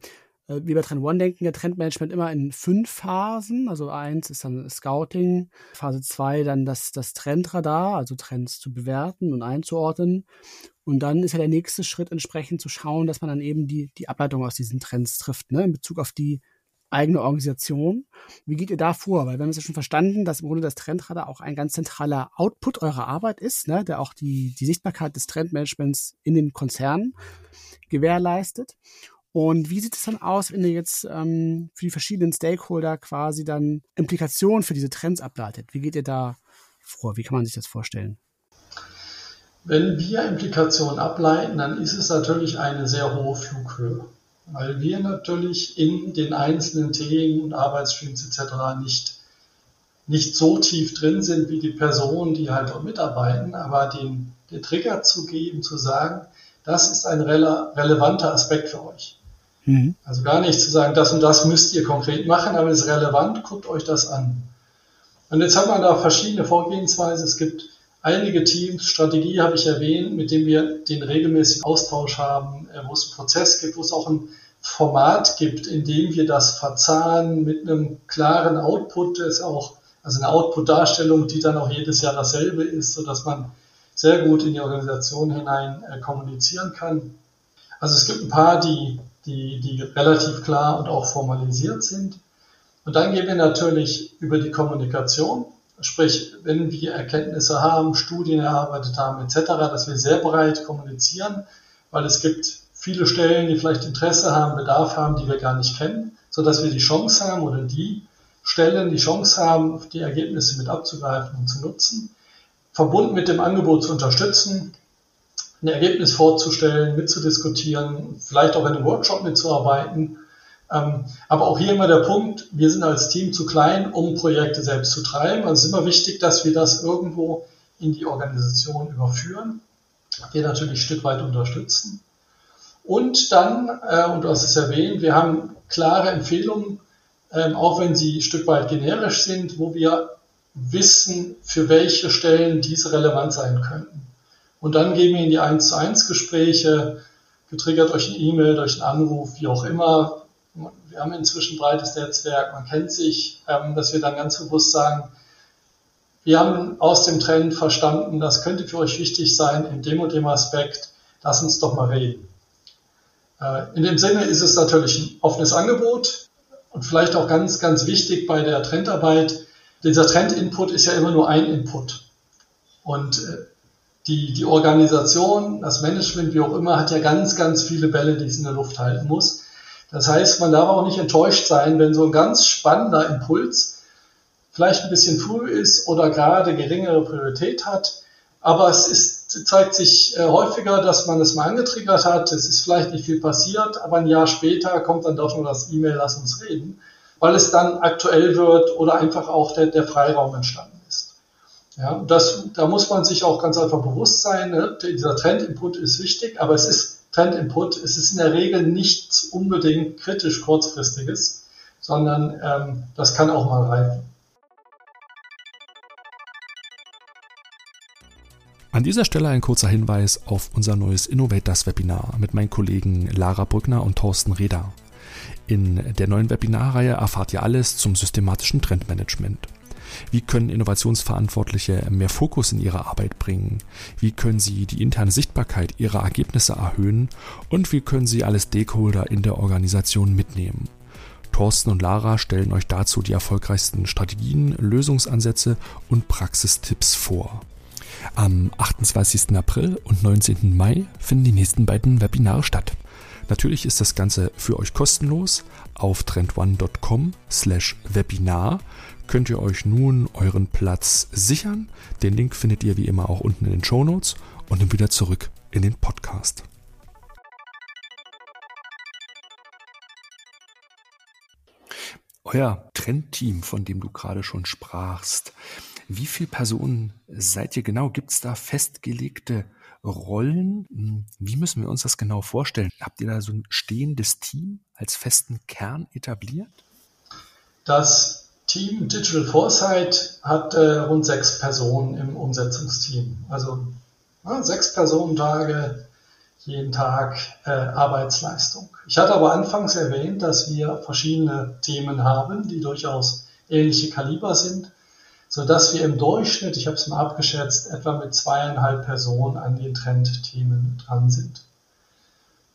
[SPEAKER 3] äh, wie bei Trend One denken ja Trendmanagement immer in fünf Phasen. Also eins ist dann Scouting, Phase zwei dann das, das Trendradar, also Trends zu bewerten und einzuordnen. Und dann ist ja der nächste Schritt entsprechend zu schauen, dass man dann eben die, die Ableitung aus diesen Trends trifft, ne, in Bezug auf die eigene Organisation. Wie geht ihr da vor? Weil wir haben es ja schon verstanden, dass im Grunde das Trendradar auch ein ganz zentraler Output eurer Arbeit ist, ne, der auch die, die Sichtbarkeit des Trendmanagements in den Konzernen gewährleistet. Und wie sieht es dann aus, wenn ihr jetzt ähm, für die verschiedenen Stakeholder quasi dann Implikationen für diese Trends ableitet? Wie geht ihr da vor? Wie kann man sich das vorstellen?
[SPEAKER 4] Wenn wir Implikationen ableiten, dann ist es natürlich eine sehr hohe Flughöhe, weil wir natürlich in den einzelnen Themen und Arbeitsstreams etc. nicht, nicht so tief drin sind wie die Personen, die halt dort mitarbeiten, aber den, den Trigger zu geben, zu sagen, das ist ein rele relevanter Aspekt für euch. Mhm. Also gar nicht zu sagen, das und das müsst ihr konkret machen, aber es ist relevant, guckt euch das an. Und jetzt hat man da verschiedene Vorgehensweisen. Es gibt einige Teams, Strategie habe ich erwähnt, mit dem wir den regelmäßigen Austausch haben, wo es einen Prozess gibt, wo es auch ein Format gibt, in dem wir das verzahnen mit einem klaren Output, ist auch, also eine Output-Darstellung, die dann auch jedes Jahr dasselbe ist, sodass man sehr gut in die Organisation hinein äh, kommunizieren kann. Also es gibt ein paar, die die, die relativ klar und auch formalisiert sind. Und dann gehen wir natürlich über die Kommunikation, sprich, wenn wir Erkenntnisse haben, Studien erarbeitet haben etc., dass wir sehr breit kommunizieren, weil es gibt viele Stellen, die vielleicht Interesse haben, Bedarf haben, die wir gar nicht kennen, sodass wir die Chance haben oder die Stellen die Chance haben, die Ergebnisse mit abzugreifen und zu nutzen, verbunden mit dem Angebot zu unterstützen, ein Ergebnis vorzustellen, mitzudiskutieren, vielleicht auch in einem Workshop mitzuarbeiten. Ähm, aber auch hier immer der Punkt, wir sind als Team zu klein, um Projekte selbst zu treiben. Also es ist immer wichtig, dass wir das irgendwo in die Organisation überführen. Wir natürlich ein Stück weit unterstützen. Und dann, äh, und du hast es erwähnt, wir haben klare Empfehlungen, ähm, auch wenn sie ein Stück weit generisch sind, wo wir wissen, für welche Stellen diese relevant sein könnten. Und dann gehen wir in die 1 zu 1 Gespräche, getriggert durch eine E-Mail, durch einen Anruf, wie auch immer. Wir haben inzwischen ein breites Netzwerk, man kennt sich, ähm, dass wir dann ganz bewusst sagen, wir haben aus dem Trend verstanden, das könnte für euch wichtig sein in dem und dem Aspekt, lass uns doch mal reden. Äh, in dem Sinne ist es natürlich ein offenes Angebot und vielleicht auch ganz, ganz wichtig bei der Trendarbeit, dieser Trend-Input ist ja immer nur ein Input. Und äh, die, die Organisation, das Management, wie auch immer, hat ja ganz, ganz viele Bälle, die es in der Luft halten muss. Das heißt, man darf auch nicht enttäuscht sein, wenn so ein ganz spannender Impuls vielleicht ein bisschen früh ist oder gerade geringere Priorität hat. Aber es ist, zeigt sich äh, häufiger, dass man es mal angetriggert hat. Es ist vielleicht nicht viel passiert, aber ein Jahr später kommt dann doch nur das E-Mail, lass uns reden, weil es dann aktuell wird oder einfach auch der, der Freiraum entstanden ja, das, da muss man sich auch ganz einfach bewusst sein, ne? dieser Trendinput ist wichtig, aber es ist Trendinput, es ist in der Regel nichts unbedingt kritisch kurzfristiges, sondern ähm, das kann auch mal reifen.
[SPEAKER 2] An dieser Stelle ein kurzer Hinweis auf unser neues Innovators Webinar mit meinen Kollegen Lara Brückner und Thorsten Reda. In der neuen Webinarreihe erfahrt ihr alles zum systematischen Trendmanagement. Wie können Innovationsverantwortliche mehr Fokus in ihre Arbeit bringen? Wie können sie die interne Sichtbarkeit ihrer Ergebnisse erhöhen? Und wie können sie alle Stakeholder in der Organisation mitnehmen? Thorsten und Lara stellen euch dazu die erfolgreichsten Strategien, Lösungsansätze und Praxistipps vor. Am 28. April und 19. Mai finden die nächsten beiden Webinare statt. Natürlich ist das Ganze für euch kostenlos. Auf trendone.com slash Webinar könnt ihr euch nun euren Platz sichern. Den Link findet ihr wie immer auch unten in den Show Notes und dann wieder zurück in den Podcast. Euer Trendteam, von dem du gerade schon sprachst, wie viele Personen seid ihr genau? Gibt es da festgelegte Rollen. Hm, wie müssen wir uns das genau vorstellen? Habt ihr da so ein stehendes Team als festen Kern etabliert?
[SPEAKER 4] Das Team Digital Foresight hat äh, rund sechs Personen im Umsetzungsteam. Also ja, sechs Personentage jeden Tag äh, Arbeitsleistung. Ich hatte aber anfangs erwähnt, dass wir verschiedene Themen haben, die durchaus ähnliche Kaliber sind sodass wir im Durchschnitt, ich habe es mal abgeschätzt, etwa mit zweieinhalb Personen an den Trendthemen dran sind.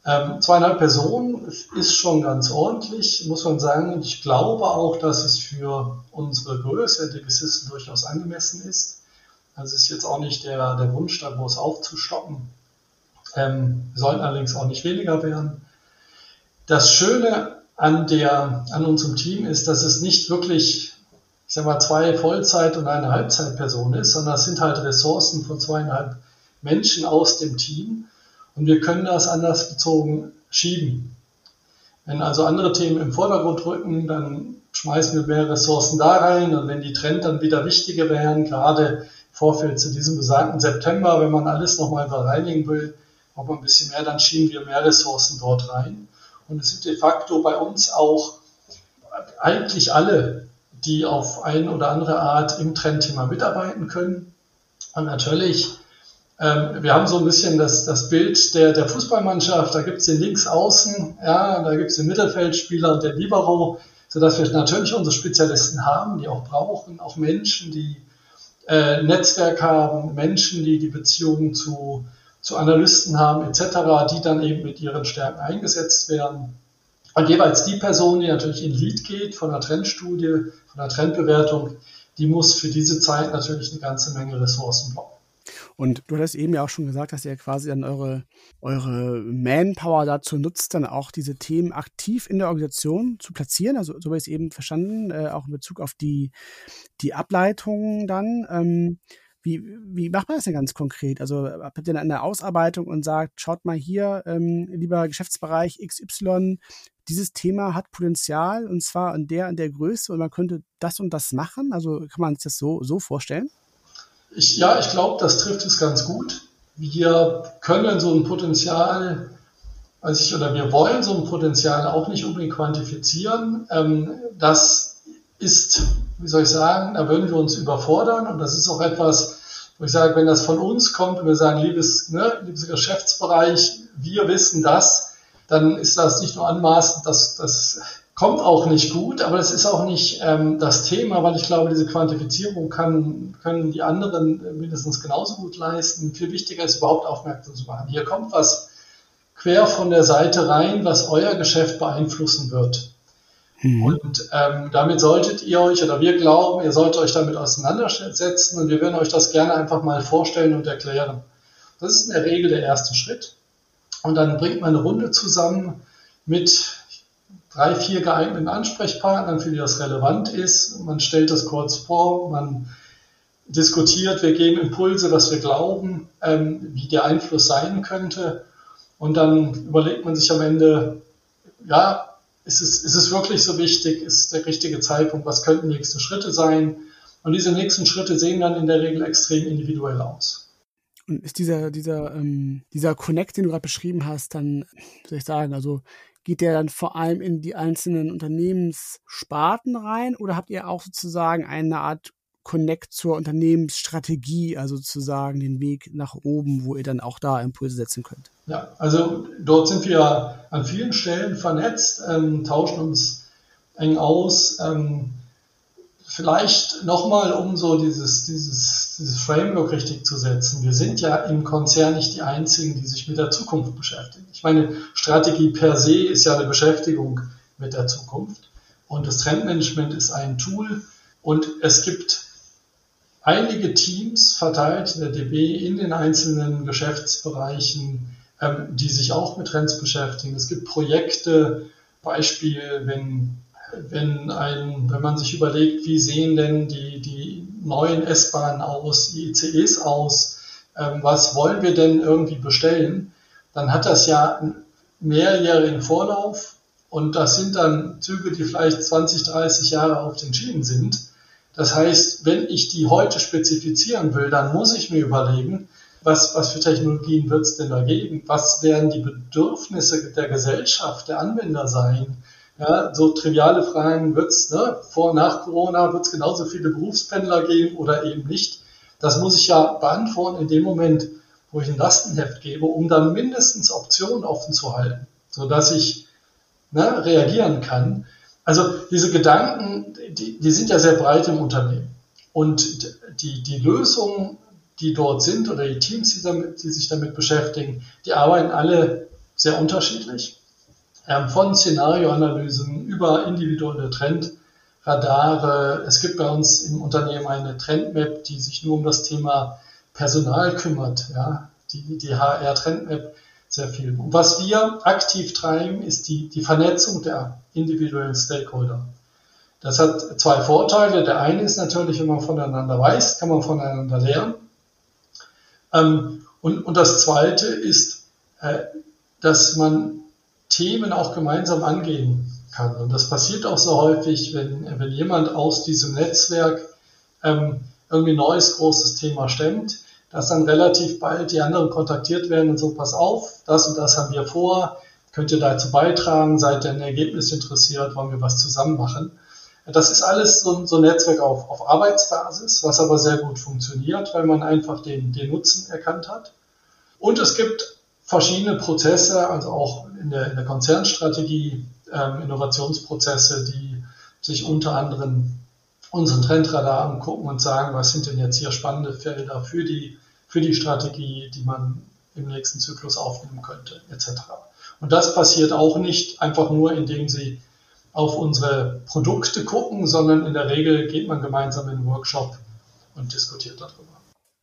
[SPEAKER 4] Ähm, zweieinhalb Personen ist schon ganz ordentlich, muss man sagen. Ich glaube auch, dass es für unsere Größe der System durchaus angemessen ist. Also ist jetzt auch nicht der, der Wunsch, da groß aufzustocken. Ähm, sollten allerdings auch nicht weniger werden. Das Schöne an, der, an unserem Team ist, dass es nicht wirklich ich sag mal, zwei Vollzeit- und eine Halbzeitperson ist, sondern es sind halt Ressourcen von zweieinhalb Menschen aus dem Team und wir können das anders bezogen schieben. Wenn also andere Themen im Vordergrund rücken, dann schmeißen wir mehr Ressourcen da rein und wenn die Trend dann wieder wichtiger wären, gerade im Vorfeld zu diesem besagten September, wenn man alles nochmal bereinigen will, braucht man ein bisschen mehr, dann schieben wir mehr Ressourcen dort rein. Und es sind de facto bei uns auch eigentlich alle die auf eine oder andere Art im Trendthema mitarbeiten können. Und natürlich, ähm, wir haben so ein bisschen das, das Bild der, der Fußballmannschaft, da gibt es den Linksaußen, ja, da gibt es den Mittelfeldspieler und den Libero, sodass wir natürlich unsere Spezialisten haben, die auch brauchen, auch Menschen, die äh, Netzwerk haben, Menschen, die die Beziehungen zu, zu Analysten haben, etc., die dann eben mit ihren Stärken eingesetzt werden. Und jeweils die Person, die natürlich in Lead geht von der Trendstudie, von der Trendbewertung, die muss für diese Zeit natürlich eine ganze Menge Ressourcen blocken.
[SPEAKER 3] Und du hattest eben ja auch schon gesagt, dass ihr quasi dann eure, eure Manpower dazu nutzt, dann auch diese Themen aktiv in der Organisation zu platzieren. Also so habe ich es eben verstanden, äh, auch in Bezug auf die, die Ableitungen dann. Ähm, wie, wie macht man das denn ganz konkret? Also habt ihr dann eine Ausarbeitung und sagt, schaut mal hier, ähm, lieber Geschäftsbereich XY, dieses Thema hat Potenzial und zwar in der in der Größe und man könnte das und das machen? Also kann man sich das so, so vorstellen?
[SPEAKER 4] Ich, ja, ich glaube, das trifft es ganz gut. Wir können so ein Potenzial, also ich, oder wir wollen so ein Potenzial auch nicht unbedingt quantifizieren. Ähm, das ist, wie soll ich sagen, da würden wir uns überfordern und das ist auch etwas, wo ich sage, wenn das von uns kommt und wir sagen, liebes, ne, liebes Geschäftsbereich, wir wissen das, dann ist das nicht nur anmaßend, das, das kommt auch nicht gut, aber das ist auch nicht ähm, das Thema, weil ich glaube, diese Quantifizierung kann, können die anderen mindestens genauso gut leisten. Viel wichtiger ist überhaupt aufmerksam zu machen. Hier kommt was quer von der Seite rein, was euer Geschäft beeinflussen wird. Mhm. Und ähm, damit solltet ihr euch, oder wir glauben, ihr solltet euch damit auseinandersetzen und wir werden euch das gerne einfach mal vorstellen und erklären. Das ist in der Regel der erste Schritt. Und dann bringt man eine Runde zusammen mit drei, vier geeigneten Ansprechpartnern, für die das relevant ist. Man stellt das kurz vor, man diskutiert, wir geben Impulse, was wir glauben, ähm, wie der Einfluss sein könnte. Und dann überlegt man sich am Ende, ja, ist es, ist es wirklich so wichtig? Ist der richtige Zeitpunkt? Was könnten nächste Schritte sein? Und diese nächsten Schritte sehen dann in der Regel extrem individuell aus.
[SPEAKER 3] Und ist dieser, dieser, ähm, dieser Connect, den du gerade beschrieben hast, dann, wie soll ich sagen, also geht der dann vor allem in die einzelnen Unternehmenssparten rein oder habt ihr auch sozusagen eine Art Connect zur Unternehmensstrategie, also sozusagen den Weg nach oben, wo ihr dann auch da Impulse setzen könnt?
[SPEAKER 4] Ja, also dort sind wir an vielen Stellen vernetzt, ähm, tauschen uns eng aus. Ähm, vielleicht nochmal, um so dieses, dieses, dieses Framework richtig zu setzen. Wir sind ja im Konzern nicht die Einzigen, die sich mit der Zukunft beschäftigen. Ich meine, Strategie per se ist ja eine Beschäftigung mit der Zukunft. Und das Trendmanagement ist ein Tool. Und es gibt einige Teams verteilt in der DB in den einzelnen Geschäftsbereichen, ähm, die sich auch mit Trends beschäftigen. Es gibt Projekte, Beispiel, wenn, wenn, ein, wenn man sich überlegt, wie sehen denn die, die neuen S-Bahnen aus, ICEs aus, ähm, was wollen wir denn irgendwie bestellen, dann hat das ja einen mehrjährigen Vorlauf und das sind dann Züge, die vielleicht 20, 30 Jahre auf den Schienen sind. Das heißt, wenn ich die heute spezifizieren will, dann muss ich mir überlegen, was, was für Technologien wird es denn da geben? Was werden die Bedürfnisse der Gesellschaft, der Anwender sein? Ja, so triviale Fragen wird es, ne, vor und nach Corona wird es genauso viele Berufspendler geben oder eben nicht. Das muss ich ja beantworten in dem Moment, wo ich ein Lastenheft gebe, um dann mindestens Optionen offen zu halten, sodass ich ne, reagieren kann. Also diese Gedanken, die, die sind ja sehr breit im Unternehmen. Und die, die Lösungen die dort sind oder die Teams, die, damit, die sich damit beschäftigen, die arbeiten alle sehr unterschiedlich. Ähm, von Szenarioanalysen über individuelle Trendradare. Es gibt bei uns im Unternehmen eine Trendmap, die sich nur um das Thema Personal kümmert. Ja, die, die HR Trendmap sehr viel. Und was wir aktiv treiben, ist die, die Vernetzung der individuellen Stakeholder. Das hat zwei Vorteile. Der eine ist natürlich, wenn man voneinander weiß, kann man voneinander lernen. Ähm, und, und das Zweite ist, äh, dass man Themen auch gemeinsam angehen kann. Und das passiert auch so häufig, wenn, wenn jemand aus diesem Netzwerk ähm, irgendwie ein neues großes Thema stemmt, dass dann relativ bald die anderen kontaktiert werden und so, pass auf, das und das haben wir vor, könnt ihr dazu beitragen, seid ihr ein Ergebnis interessiert, wollen wir was zusammen machen. Das ist alles so, so ein Netzwerk auf, auf Arbeitsbasis, was aber sehr gut funktioniert, weil man einfach den, den Nutzen erkannt hat. Und es gibt verschiedene Prozesse, also auch in der, in der Konzernstrategie, ähm, Innovationsprozesse, die sich unter anderem unseren Trendradar angucken und sagen, was sind denn jetzt hier spannende Felder für die, für die Strategie, die man im nächsten Zyklus aufnehmen könnte, etc. Und das passiert auch nicht einfach nur, indem Sie auf unsere Produkte gucken, sondern in der Regel geht man gemeinsam in den Workshop und diskutiert darüber.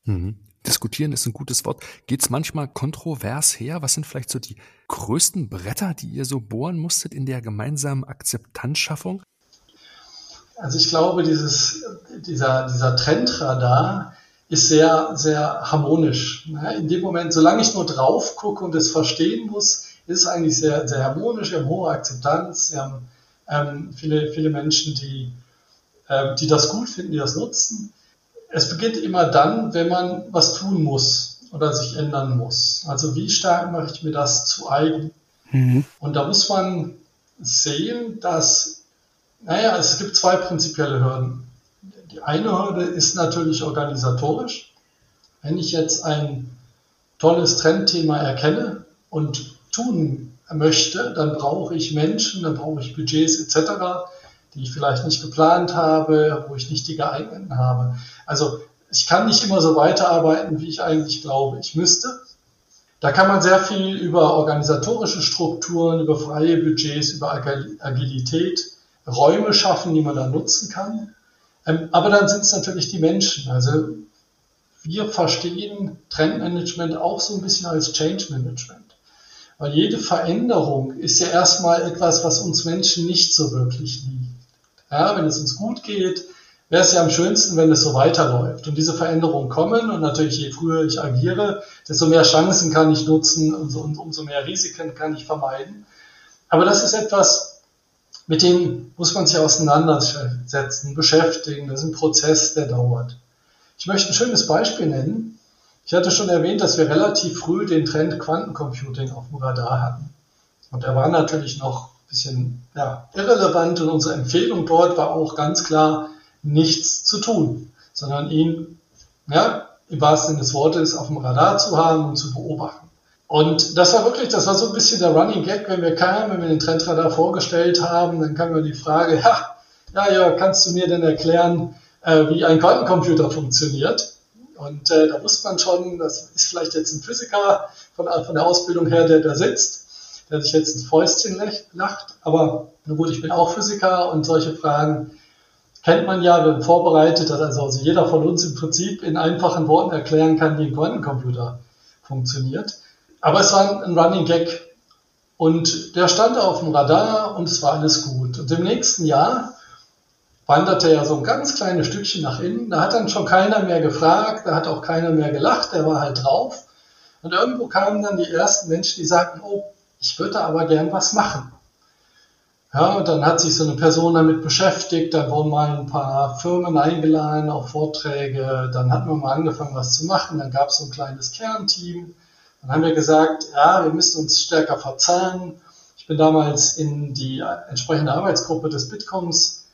[SPEAKER 2] Mhm. Diskutieren ist ein gutes Wort. Geht es manchmal kontrovers her? Was sind vielleicht so die größten Bretter, die ihr so bohren musstet in der gemeinsamen Akzeptanzschaffung?
[SPEAKER 4] Also ich glaube, dieses, dieser, dieser Trendradar ist sehr, sehr harmonisch. In dem Moment, solange ich nur drauf gucke und es verstehen muss, ist es eigentlich sehr, sehr harmonisch. Wir haben hohe Akzeptanz, wir haben ähm, viele, viele Menschen, die, äh, die das gut finden, die das nutzen. Es beginnt immer dann, wenn man was tun muss oder sich ändern muss. Also wie stark mache ich mir das zu eigen? Mhm. Und da muss man sehen, dass, naja, es gibt zwei prinzipielle Hürden. Die eine Hürde ist natürlich organisatorisch. Wenn ich jetzt ein tolles Trendthema erkenne und tun möchte, dann brauche ich Menschen, dann brauche ich Budgets etc., die ich vielleicht nicht geplant habe, wo ich nicht die geeigneten habe. Also ich kann nicht immer so weiterarbeiten, wie ich eigentlich glaube, ich müsste. Da kann man sehr viel über organisatorische Strukturen, über freie Budgets, über Agilität, Räume schaffen, die man dann nutzen kann. Ähm, aber dann sind es natürlich die Menschen. Also wir verstehen Trendmanagement auch so ein bisschen als Change Management. Weil jede Veränderung ist ja erstmal etwas, was uns Menschen nicht so wirklich liegt. Ja, wenn es uns gut geht, wäre es ja am schönsten, wenn es so weiterläuft. Und diese Veränderungen kommen und natürlich je früher ich agiere, desto mehr Chancen kann ich nutzen und, und umso mehr Risiken kann ich vermeiden. Aber das ist etwas, mit dem muss man sich auseinandersetzen, beschäftigen. Das ist ein Prozess, der dauert. Ich möchte ein schönes Beispiel nennen. Ich hatte schon erwähnt, dass wir relativ früh den Trend Quantencomputing auf dem Radar hatten. Und er war natürlich noch bisschen ja, irrelevant und unsere Empfehlung dort war auch ganz klar, nichts zu tun, sondern ihn ja, im wahrsten Sinne des Wortes auf dem Radar zu haben und zu beobachten. Und das war wirklich, das war so ein bisschen der Running Gag, wenn wir kamen, wenn wir den Trendradar vorgestellt haben, dann kam immer die Frage, ja, ja, ja, kannst du mir denn erklären, äh, wie ein Quantencomputer funktioniert? Und äh, da wusste man schon, das ist vielleicht jetzt ein Physiker von, von der Ausbildung her, der da sitzt, der sich jetzt ein Fäustchen lacht. Aber gut, ich bin auch Physiker und solche Fragen kennt man ja, wenn vorbereitet, dass also, also jeder von uns im Prinzip in einfachen Worten erklären kann, wie ein Quantencomputer funktioniert. Aber es war ein Running Gag und der stand auf dem Radar und es war alles gut. Und im nächsten Jahr wanderte er so ein ganz kleines Stückchen nach innen. Da hat dann schon keiner mehr gefragt, da hat auch keiner mehr gelacht, der war halt drauf. Und irgendwo kamen dann die ersten Menschen, die sagten, oh, ich würde aber gern was machen. Ja, und dann hat sich so eine Person damit beschäftigt, dann wurden mal ein paar Firmen eingeladen auf Vorträge, dann hat man mal angefangen, was zu machen, dann gab es so ein kleines Kernteam, dann haben wir gesagt, ja, wir müssen uns stärker verzahnen. Ich bin damals in die entsprechende Arbeitsgruppe des Bitcoms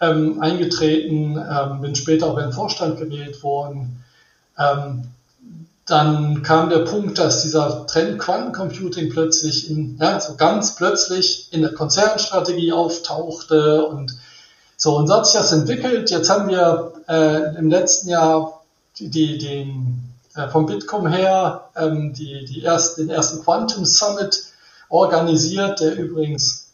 [SPEAKER 4] ähm, eingetreten, ähm, bin später auch in den Vorstand gewählt worden. Ähm, dann kam der Punkt, dass dieser Trend Quantencomputing plötzlich in, ja, so ganz plötzlich in der Konzernstrategie auftauchte und so, und so hat sich das entwickelt. Jetzt haben wir äh, im letzten Jahr die, die, den äh, vom Bitkom her ähm, die, die erst, den ersten Quantum Summit organisiert, der übrigens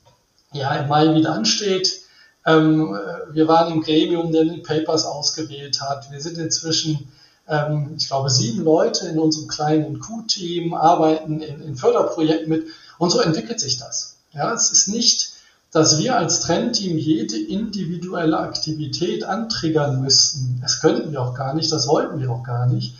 [SPEAKER 4] ja, im Mai wieder ansteht. Ähm, wir waren im Gremium, der die Papers ausgewählt hat. Wir sind inzwischen, ähm, ich glaube, sieben Leute in unserem kleinen Q-Team, arbeiten in, in Förderprojekten mit. Und so entwickelt sich das. Ja, es ist nicht, dass wir als Trendteam jede individuelle Aktivität antriggern müssten. Das könnten wir auch gar nicht, das wollten wir auch gar nicht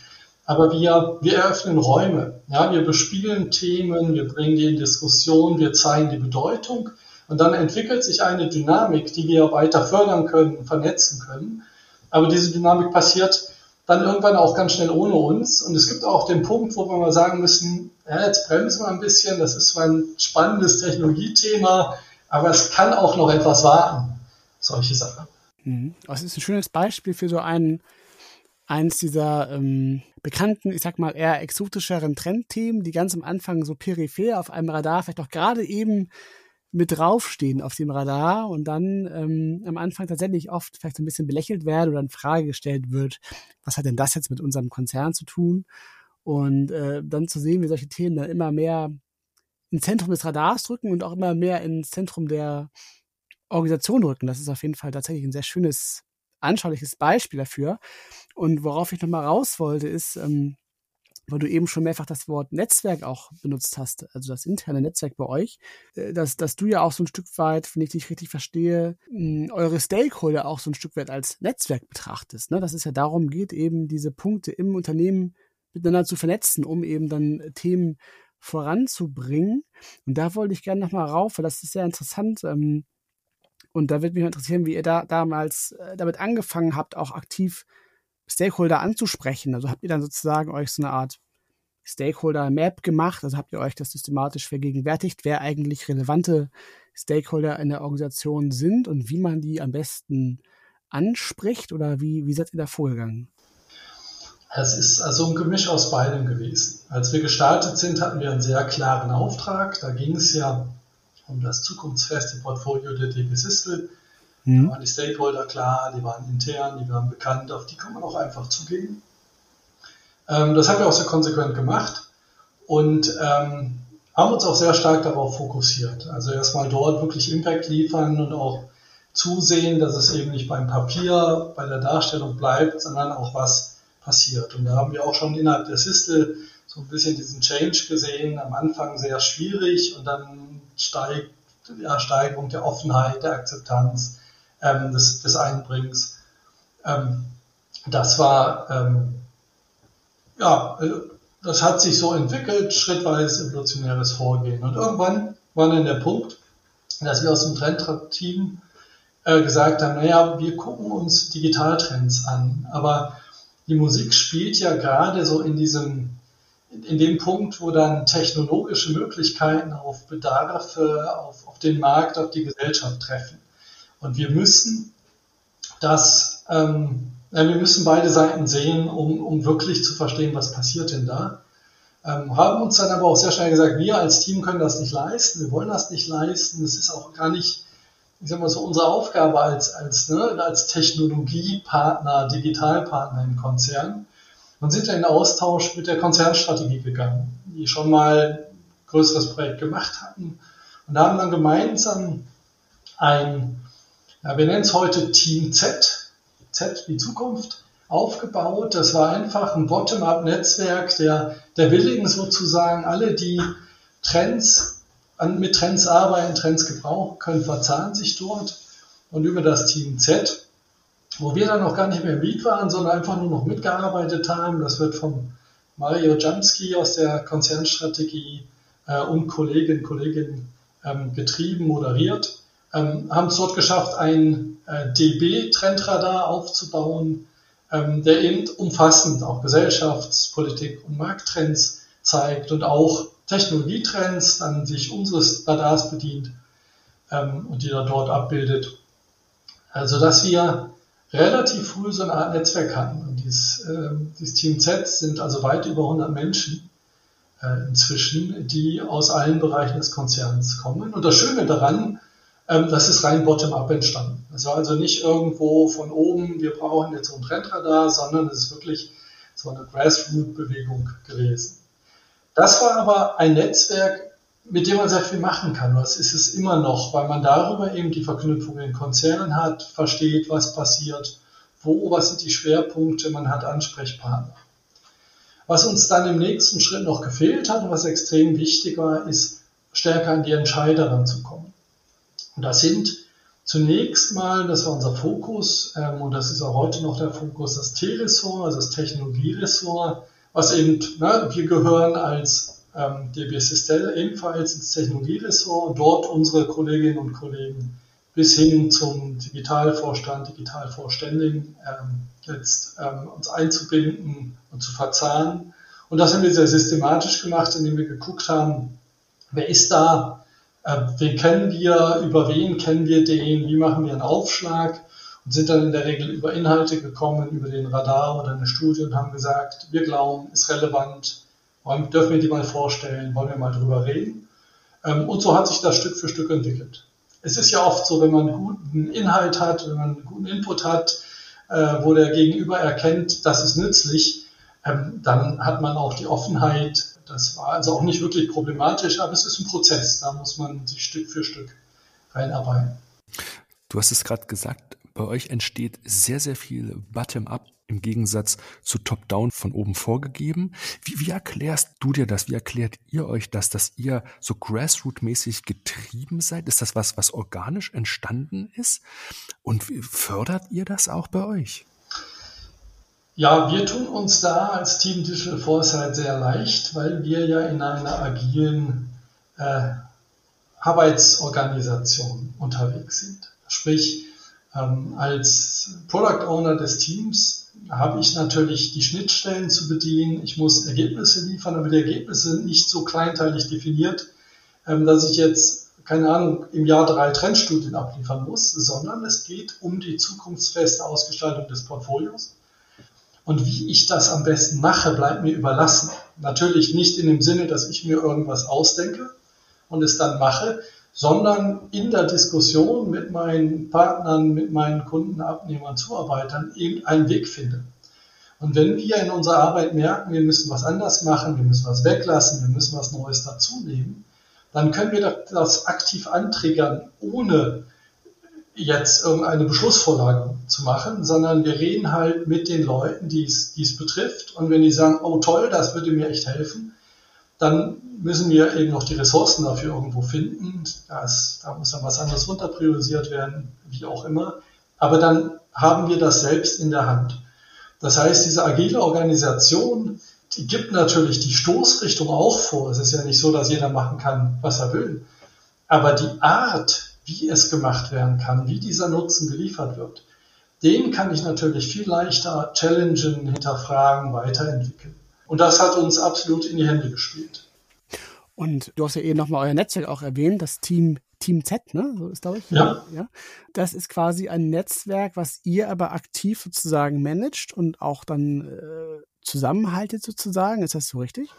[SPEAKER 4] aber wir, wir eröffnen Räume. Ja, wir bespielen Themen, wir bringen die in Diskussion, wir zeigen die Bedeutung und dann entwickelt sich eine Dynamik, die wir weiter fördern können, vernetzen können. Aber diese Dynamik passiert dann irgendwann auch ganz schnell ohne uns. Und es gibt auch den Punkt, wo wir mal sagen müssen, ja, jetzt bremsen wir ein bisschen, das ist zwar ein spannendes Technologiethema, aber es kann auch noch etwas warten. Solche Sachen.
[SPEAKER 3] Mhm. Das ist ein schönes Beispiel für so einen eins dieser ähm, bekannten, ich sag mal, eher exotischeren Trendthemen, die ganz am Anfang so peripher auf einem Radar vielleicht auch gerade eben mit draufstehen auf dem Radar und dann ähm, am Anfang tatsächlich oft vielleicht so ein bisschen belächelt werden oder in Frage gestellt wird, was hat denn das jetzt mit unserem Konzern zu tun? Und äh, dann zu sehen, wie solche Themen dann immer mehr ins Zentrum des Radars drücken und auch immer mehr ins Zentrum der Organisation rücken. Das ist auf jeden Fall tatsächlich ein sehr schönes anschauliches Beispiel dafür. Und worauf ich nochmal raus wollte, ist, ähm, weil du eben schon mehrfach das Wort Netzwerk auch benutzt hast, also das interne Netzwerk bei euch, äh, dass, dass du ja auch so ein Stück weit, wenn ich dich richtig verstehe, mh, eure Stakeholder auch so ein Stück weit als Netzwerk betrachtest. Ne? Dass es ja darum geht, eben diese Punkte im Unternehmen miteinander zu vernetzen, um eben dann Themen voranzubringen. Und da wollte ich gerne nochmal rauf, weil das ist sehr interessant. Ähm, und da würde mich interessieren, wie ihr da damals äh, damit angefangen habt, auch aktiv Stakeholder anzusprechen. Also habt ihr dann sozusagen euch so eine Art Stakeholder-Map gemacht? Also habt ihr euch das systematisch vergegenwärtigt, wer eigentlich relevante Stakeholder in der Organisation sind und wie man die am besten anspricht? Oder wie, wie seid ihr da vorgegangen?
[SPEAKER 4] Es ist also ein Gemisch aus beidem gewesen. Als wir gestartet sind, hatten wir einen sehr klaren Auftrag. Da ging es ja um das zukunftsfeste Portfolio der DB Systel. Mhm. Da waren die Stakeholder klar, die waren intern, die waren bekannt, auf die kann man auch einfach zugehen. Ähm, das haben wir auch sehr konsequent gemacht und ähm, haben uns auch sehr stark darauf fokussiert. Also erstmal dort wirklich Impact liefern und auch zusehen, dass es eben nicht beim Papier, bei der Darstellung bleibt, sondern auch was passiert. Und da haben wir auch schon innerhalb der Sistel so ein bisschen diesen Change gesehen. Am Anfang sehr schwierig und dann steigt, ja, Steigerung der Offenheit, der Akzeptanz ähm, des, des Einbringens. Ähm, das war, ähm, ja, äh, das hat sich so entwickelt, schrittweise evolutionäres Vorgehen. Und irgendwann war dann der Punkt, dass wir aus dem Trendteam äh, gesagt haben, naja, wir gucken uns Digitaltrends an, aber die Musik spielt ja gerade so in diesem in dem Punkt, wo dann technologische Möglichkeiten auf Bedarfe, auf, auf den Markt, auf die Gesellschaft treffen. Und wir müssen das, ähm, wir müssen beide Seiten sehen, um, um wirklich zu verstehen, was passiert denn da. Ähm, haben uns dann aber auch sehr schnell gesagt, wir als Team können das nicht leisten, wir wollen das nicht leisten, es ist auch gar nicht ich sag mal so, unsere Aufgabe als, als, ne, als Technologiepartner, Digitalpartner im Konzern. Und sind in Austausch mit der Konzernstrategie gegangen, die schon mal ein größeres Projekt gemacht hatten. Und haben dann gemeinsam ein, ja, wir nennen es heute Team Z, Z wie Zukunft, aufgebaut. Das war einfach ein Bottom-up-Netzwerk der, der Willigen sozusagen, alle, die Trends an, mit Trends arbeiten, Trends gebrauchen können, verzahnen sich dort. Und über das Team Z, wo wir dann noch gar nicht mehr im Lead waren, sondern einfach nur noch mitgearbeitet haben, das wird von Mario Jamski aus der Konzernstrategie äh, und Kolleginnen Kolleginnen ähm, getrieben, moderiert, ähm, haben es dort geschafft, ein äh, DB-Trendradar aufzubauen, ähm, der eben umfassend auch Gesellschafts-, Politik- und Markttrends zeigt und auch Technologietrends, dann sich unseres Radars bedient ähm, und die dann dort abbildet. Also dass wir relativ früh so eine Art Netzwerk hatten. Und dieses, äh, dieses Team Z sind also weit über 100 Menschen äh, inzwischen, die aus allen Bereichen des Konzerns kommen. Und das Schöne daran, das ist rein bottom-up entstanden. Das war also nicht irgendwo von oben, wir brauchen jetzt so ein Trendradar, sondern es ist wirklich so eine Grassroot-Bewegung gewesen. Das war aber ein Netzwerk, mit dem man sehr viel machen kann. Das ist es immer noch, weil man darüber eben die Verknüpfung in Konzernen hat, versteht, was passiert, wo, was sind die Schwerpunkte, man hat Ansprechpartner. Was uns dann im nächsten Schritt noch gefehlt hat und was extrem wichtig war, ist stärker an die Entscheider ranzukommen. Und das sind zunächst mal, das war unser Fokus, ähm, und das ist auch heute noch der Fokus, das T-Ressort, also das Technologieressort, was eben, ne, wir gehören als ähm, DB Sistel ebenfalls ins Technologieressort dort unsere Kolleginnen und Kollegen bis hin zum Digitalvorstand, Digitalvorständigen ähm, jetzt ähm, uns einzubinden und zu verzahnen. Und das haben wir sehr systematisch gemacht, indem wir geguckt haben, wer ist da, wen kennen wir, über wen kennen wir den, wie machen wir einen Aufschlag und sind dann in der Regel über Inhalte gekommen, über den Radar oder eine Studie und haben gesagt, wir glauben, ist relevant, wollen, dürfen wir die mal vorstellen, wollen wir mal drüber reden. Ähm, und so hat sich das Stück für Stück entwickelt. Es ist ja oft so, wenn man einen guten Inhalt hat, wenn man einen guten Input hat, äh, wo der Gegenüber erkennt, das ist nützlich, ähm, dann hat man auch die Offenheit. Das war also auch nicht wirklich problematisch, aber es ist ein Prozess. Da muss man sich Stück für Stück reinarbeiten.
[SPEAKER 2] Du hast es gerade gesagt, bei euch entsteht sehr, sehr viel Bottom-up im Gegensatz zu Top-Down von oben vorgegeben. Wie, wie erklärst du dir das? Wie erklärt ihr euch das, dass ihr so Grassroot-mäßig getrieben seid? Ist das was, was organisch entstanden ist? Und fördert ihr das auch bei euch?
[SPEAKER 4] Ja, wir tun uns da als Team Digital Foresight sehr leicht, weil wir ja in einer agilen äh, Arbeitsorganisation unterwegs sind. Sprich, ähm, als Product Owner des Teams habe ich natürlich die Schnittstellen zu bedienen. Ich muss Ergebnisse liefern, aber die Ergebnisse sind nicht so kleinteilig definiert, ähm, dass ich jetzt, keine Ahnung, im Jahr drei Trendstudien abliefern muss, sondern es geht um die zukunftsfeste Ausgestaltung des Portfolios. Und wie ich das am besten mache, bleibt mir überlassen. Natürlich nicht in dem Sinne, dass ich mir irgendwas ausdenke und es dann mache, sondern in der Diskussion mit meinen Partnern, mit meinen Kunden, Abnehmern, Zuarbeitern eben einen Weg finde. Und wenn wir in unserer Arbeit merken, wir müssen was anders machen, wir müssen was weglassen, wir müssen was Neues dazunehmen, dann können wir das aktiv antriggern, ohne jetzt irgendeine Beschlussvorlage zu machen, sondern wir reden halt mit den Leuten, die es, betrifft. Und wenn die sagen, oh toll, das würde mir echt helfen, dann müssen wir eben noch die Ressourcen dafür irgendwo finden. Das, da muss dann was anderes runterpriorisiert werden, wie auch immer. Aber dann haben wir das selbst in der Hand. Das heißt, diese agile Organisation, die gibt natürlich die Stoßrichtung auch vor. Es ist ja nicht so, dass jeder machen kann, was er will. Aber die Art, wie es gemacht werden kann, wie dieser Nutzen geliefert wird, den kann ich natürlich viel leichter challengen, hinterfragen, weiterentwickeln. Und das hat uns absolut in die Hände gespielt.
[SPEAKER 3] Und du hast ja eben nochmal euer Netzwerk auch erwähnt, das Team Team Z, ne? So ist, glaube ich.
[SPEAKER 4] Ja.
[SPEAKER 3] ja. Das ist quasi ein Netzwerk, was ihr aber aktiv sozusagen managt und auch dann äh, zusammenhaltet sozusagen. Ist das so richtig?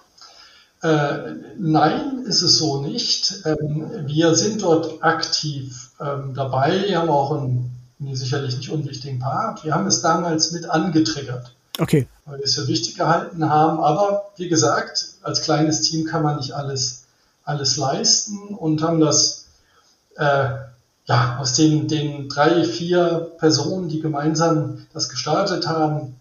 [SPEAKER 4] Äh, nein, ist es so nicht. Ähm, wir sind dort aktiv ähm, dabei, wir haben auch einen, einen sicherlich nicht unwichtigen Part. Wir haben es damals mit angetriggert.
[SPEAKER 3] Okay.
[SPEAKER 4] Weil wir es für wichtig gehalten haben. Aber wie gesagt, als kleines Team kann man nicht alles, alles leisten und haben das äh, ja, aus den, den drei, vier Personen, die gemeinsam das gestartet haben,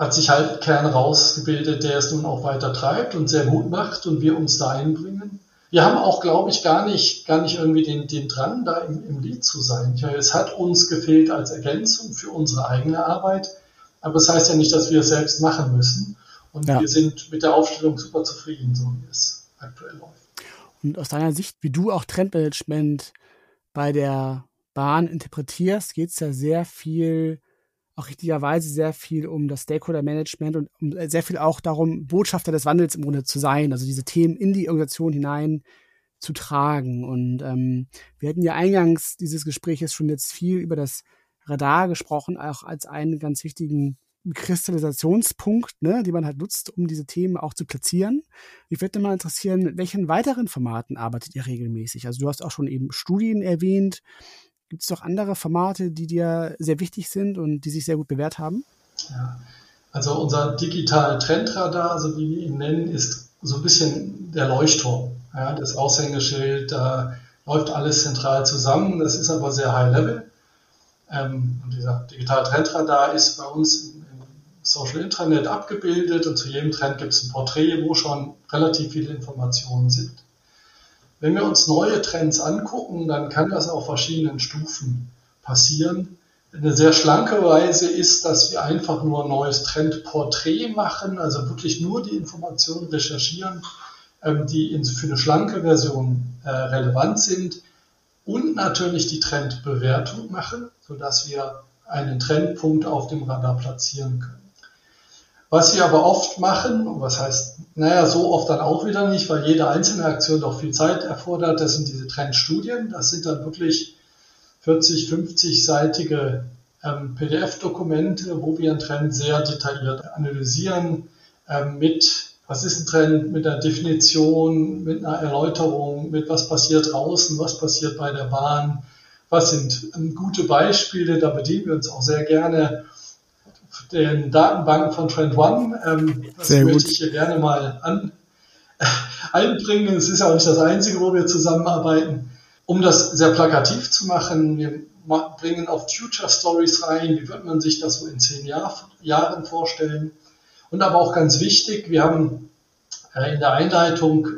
[SPEAKER 4] hat sich halt ein Kern rausgebildet, der es nun auch weiter treibt und sehr gut macht und wir uns da einbringen. Wir haben auch, glaube ich, gar nicht, gar nicht irgendwie den, den Drang, da im, im Lied zu sein. Ja, es hat uns gefehlt als Ergänzung für unsere eigene Arbeit, aber es das heißt ja nicht, dass wir es selbst machen müssen. Und ja. wir sind mit der Aufstellung super zufrieden, so wie es aktuell läuft.
[SPEAKER 3] Und aus deiner Sicht, wie du auch Trendmanagement bei der Bahn interpretierst, geht es ja sehr viel auch richtigerweise sehr viel um das Stakeholder-Management und um, äh, sehr viel auch darum, Botschafter des Wandels im Grunde zu sein, also diese Themen in die Organisation hinein zu tragen. Und ähm, wir hatten ja eingangs dieses Gesprächs schon jetzt viel über das Radar gesprochen, auch als einen ganz wichtigen Kristallisationspunkt, ne, die man halt nutzt, um diese Themen auch zu platzieren. Ich würde mal interessieren, mit welchen weiteren Formaten arbeitet ihr regelmäßig? Also du hast auch schon eben Studien erwähnt. Gibt es noch andere Formate, die dir sehr wichtig sind und die sich sehr gut bewährt haben?
[SPEAKER 4] Ja, also unser Digital Trendradar, also wie wir ihn nennen, ist so ein bisschen der Leuchtturm. Ja, das Aushängeschild, da läuft alles zentral zusammen. Das ist aber sehr high level. Ähm, und dieser Digital Trendradar ist bei uns im Social Intranet abgebildet und zu jedem Trend gibt es ein Porträt, wo schon relativ viele Informationen sind. Wenn wir uns neue Trends angucken, dann kann das auf verschiedenen Stufen passieren. Eine sehr schlanke Weise ist, dass wir einfach nur ein neues Trendporträt machen, also wirklich nur die Informationen recherchieren, ähm, die für eine schlanke Version äh, relevant sind und natürlich die Trendbewertung machen, sodass wir einen Trendpunkt auf dem Radar platzieren können. Was sie aber oft machen, was heißt, naja, so oft dann auch wieder nicht, weil jede einzelne Aktion doch viel Zeit erfordert, das sind diese Trendstudien. Das sind dann wirklich 40, 50-seitige ähm, PDF-Dokumente, wo wir einen Trend sehr detailliert analysieren, ähm, mit, was ist ein Trend, mit einer Definition, mit einer Erläuterung, mit was passiert draußen, was passiert bei der Bahn, was sind ähm, gute Beispiele, da bedienen wir uns auch sehr gerne den Datenbanken von Trend One. Ähm, das Sehr möchte gut. ich hier gerne mal an, äh, einbringen. Es ist ja auch nicht das Einzige, wo wir zusammenarbeiten. Um das sehr plakativ zu machen, wir bringen auf Future Stories rein. Wie wird man sich das so in zehn Jahr, Jahren vorstellen? Und aber auch ganz wichtig, wir haben äh, in der Einleitung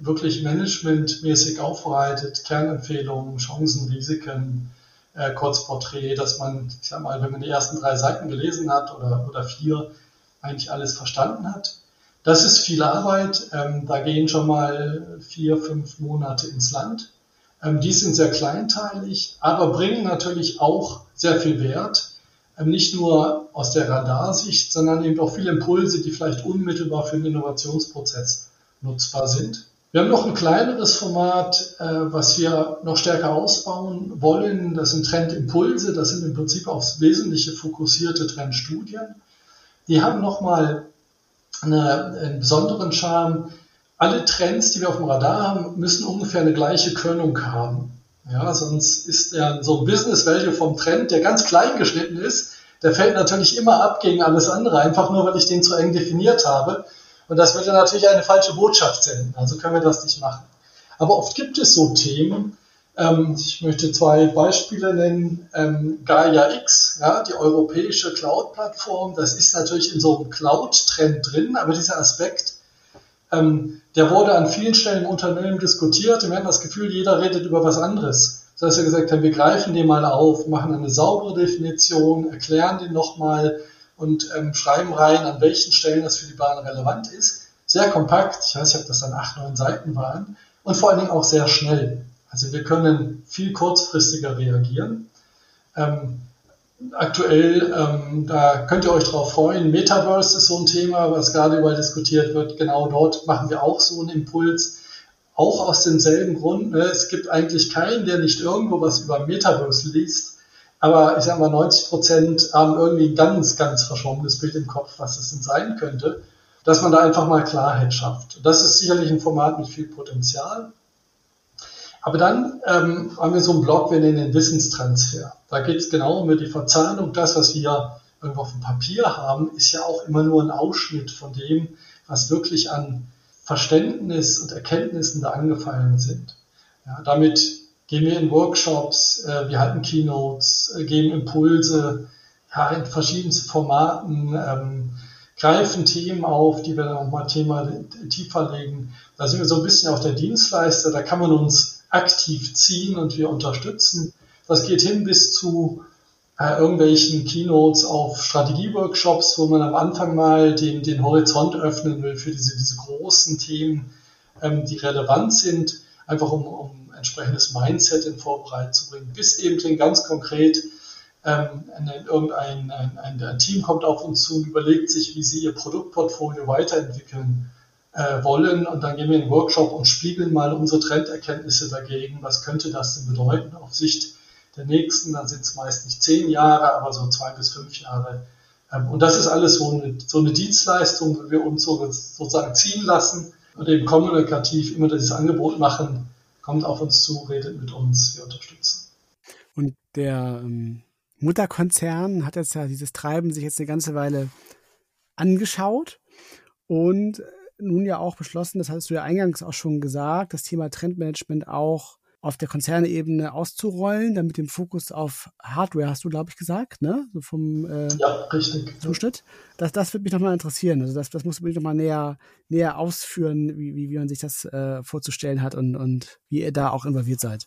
[SPEAKER 4] wirklich managementmäßig aufbereitet, Kernempfehlungen, Chancen, Risiken, äh, Kurzporträt, dass man, ich sag mal, wenn man die ersten drei Seiten gelesen hat oder, oder vier, eigentlich alles verstanden hat. Das ist viel Arbeit. Ähm, da gehen schon mal vier, fünf Monate ins Land. Ähm, die sind sehr kleinteilig, aber bringen natürlich auch sehr viel Wert. Ähm, nicht nur aus der Radarsicht, sondern eben auch viele Impulse, die vielleicht unmittelbar für den Innovationsprozess nutzbar sind. Wir haben noch ein kleineres Format, äh, was wir noch stärker ausbauen wollen. Das sind Trendimpulse. Das sind im Prinzip aufs Wesentliche fokussierte Trendstudien. Die haben nochmal eine, einen besonderen Charme. Alle Trends, die wir auf dem Radar haben, müssen ungefähr eine gleiche Körnung haben. Ja, sonst ist ja so ein Business Value vom Trend, der ganz klein geschnitten ist, der fällt natürlich immer ab gegen alles andere, einfach nur, weil ich den zu eng definiert habe. Und das würde natürlich eine falsche Botschaft senden. Also können wir das nicht machen. Aber oft gibt es so Themen. Ähm, ich möchte zwei Beispiele nennen. Ähm, Gaia X, ja, die europäische Cloud-Plattform, das ist natürlich in so einem Cloud-Trend drin, aber dieser Aspekt, ähm, der wurde an vielen Stellen im Unternehmen diskutiert. Wir haben das Gefühl, jeder redet über was anderes. Das heißt, wir gesagt haben, wir greifen den mal auf, machen eine saubere Definition, erklären den nochmal, und ähm, schreiben rein, an welchen Stellen das für die Bahn relevant ist. Sehr kompakt, ich weiß nicht, ob das dann acht, neun Seiten waren und vor allen Dingen auch sehr schnell. Also wir können viel kurzfristiger reagieren. Ähm, aktuell, ähm, da könnt ihr euch drauf freuen, Metaverse ist so ein Thema, was gerade überall diskutiert wird. Genau dort machen wir auch so einen Impuls. Auch aus demselben Grund. Ne? Es gibt eigentlich keinen, der nicht irgendwo was über Metaverse liest aber ich sage mal, 90 Prozent haben irgendwie ein ganz, ganz verschwommenes Bild im Kopf, was es denn sein könnte. dass man da einfach mal Klarheit schafft. Das ist sicherlich ein Format mit viel Potenzial. Aber dann ähm, haben wir so einen Blog, wir nennen den Wissenstransfer. Da geht es genau um die Verzahnung. Das, was wir irgendwo auf dem Papier haben, ist ja auch immer nur ein Ausschnitt von dem, was wirklich an Verständnis und Erkenntnissen da angefallen sind. Ja, damit gehen wir in Workshops, äh, wir halten Keynotes, äh, geben Impulse ja, in verschiedensten Formaten, ähm, greifen Themen auf, die wir dann auch mal Thema tiefer legen. Da sind wir so ein bisschen auf der Dienstleister, da kann man uns aktiv ziehen und wir unterstützen. Das geht hin bis zu äh, irgendwelchen Keynotes auf Strategieworkshops, wo man am Anfang mal den, den Horizont öffnen will für diese, diese großen Themen, ähm, die relevant sind, einfach um, um entsprechendes Mindset in Vorbereitung zu bringen, bis eben den ganz konkret ähm, irgendein ein, ein, ein, Team kommt auf uns zu und überlegt sich, wie sie ihr Produktportfolio weiterentwickeln äh, wollen. Und dann gehen wir in den Workshop und spiegeln mal unsere Trenderkenntnisse dagegen. Was könnte das denn bedeuten auf Sicht der nächsten? Dann sind es meist nicht zehn Jahre, aber so zwei bis fünf Jahre. Ähm, und das ist alles so eine, so eine Dienstleistung, wo wir uns so, sozusagen ziehen lassen und eben kommunikativ immer dieses Angebot machen, kommt auf uns zu, redet mit uns, wir unterstützen.
[SPEAKER 3] Und der ähm, Mutterkonzern hat jetzt ja dieses Treiben sich jetzt eine ganze Weile angeschaut und nun ja auch beschlossen, das hattest du ja eingangs auch schon gesagt, das Thema Trendmanagement auch auf der Konzernebene auszurollen, dann mit dem Fokus auf Hardware, hast du, glaube ich, gesagt, ne? So vom
[SPEAKER 4] äh, ja, richtig.
[SPEAKER 3] Zuschnitt. Das, das würde mich nochmal interessieren. Also das, das musst du mich nochmal näher, näher ausführen, wie, wie, wie man sich das äh, vorzustellen hat und, und wie ihr da auch involviert seid.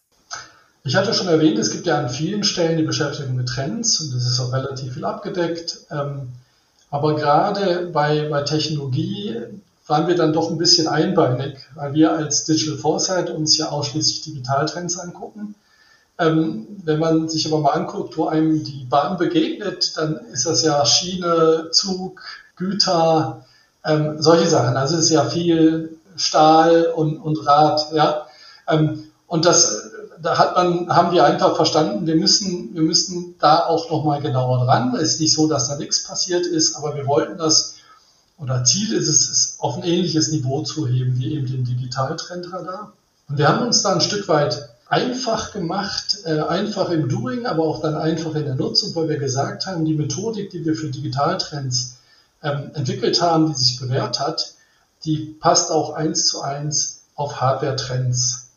[SPEAKER 4] Ich hatte schon erwähnt, es gibt ja an vielen Stellen die Beschäftigung mit Trends und das ist auch relativ viel abgedeckt. Ähm, aber gerade bei, bei Technologie waren wir dann doch ein bisschen einbeinig, weil wir als Digital Foresight uns ja ausschließlich Digitaltrends angucken. Ähm, wenn man sich aber mal anguckt, wo einem die Bahn begegnet, dann ist das ja Schiene, Zug, Güter, ähm, solche Sachen. Also es ist ja viel Stahl und, und Rad, ja. Ähm, und das, da hat man, haben wir einfach verstanden, wir müssen, wir müssen da auch nochmal genauer dran. Es ist nicht so, dass da nichts passiert ist, aber wir wollten das oder Ziel ist es, es auf ein ähnliches Niveau zu heben wie eben den Digitaltrendradar. Und wir haben uns da ein Stück weit einfach gemacht, äh, einfach im Doing, aber auch dann einfach in der Nutzung, weil wir gesagt haben, die Methodik, die wir für Digitaltrends ähm, entwickelt haben, die sich bewährt hat, die passt auch eins zu eins auf Hardware-Trends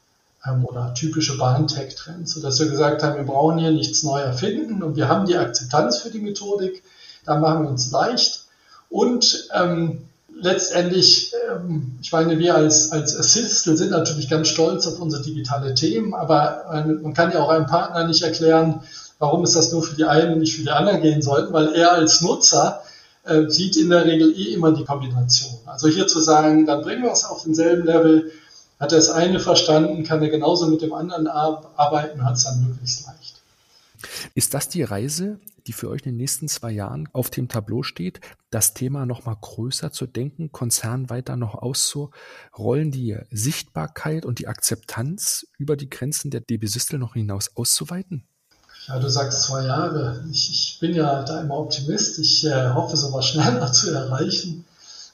[SPEAKER 4] ähm, oder typische Bahntech-Trends, sodass wir gesagt haben, wir brauchen hier nichts neu erfinden und wir haben die Akzeptanz für die Methodik, da machen wir uns leicht und ähm, letztendlich, ähm, ich meine, wir als, als Assistel sind natürlich ganz stolz auf unsere digitale Themen, aber ein, man kann ja auch einem Partner nicht erklären, warum es das nur für die einen und nicht für die anderen gehen sollte, weil er als Nutzer äh, sieht in der Regel eh immer die Kombination. Also hier zu sagen, dann bringen wir es auf denselben Level, hat er das eine verstanden, kann er genauso mit dem anderen arbeiten, hat es dann möglichst leicht.
[SPEAKER 2] Ist das die Reise, die für euch in den nächsten zwei Jahren auf dem Tableau steht, das Thema noch mal größer zu denken, Konzern weiter noch auszurollen, die Sichtbarkeit und die Akzeptanz über die Grenzen der DB Systel noch hinaus auszuweiten?
[SPEAKER 4] Ja, du sagst zwei Jahre. Ich, ich bin ja da immer Optimist. Ich äh, hoffe, sowas schneller zu erreichen.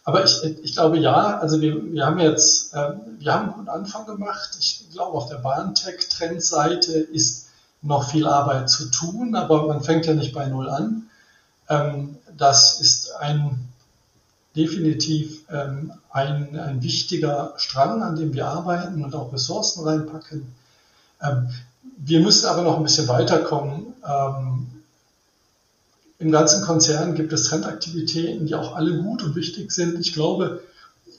[SPEAKER 4] Aber ich, ich glaube ja, also wir, wir haben jetzt, äh, wir haben einen guten Anfang gemacht. Ich glaube, auf der Bahntech-Trendseite ist noch viel Arbeit zu tun, aber man fängt ja nicht bei Null an. Ähm, das ist ein definitiv ähm, ein, ein wichtiger Strang, an dem wir arbeiten und auch Ressourcen reinpacken. Ähm, wir müssen aber noch ein bisschen weiterkommen. Im ganzen Konzern gibt es Trendaktivitäten, die auch alle gut und wichtig sind. Ich glaube,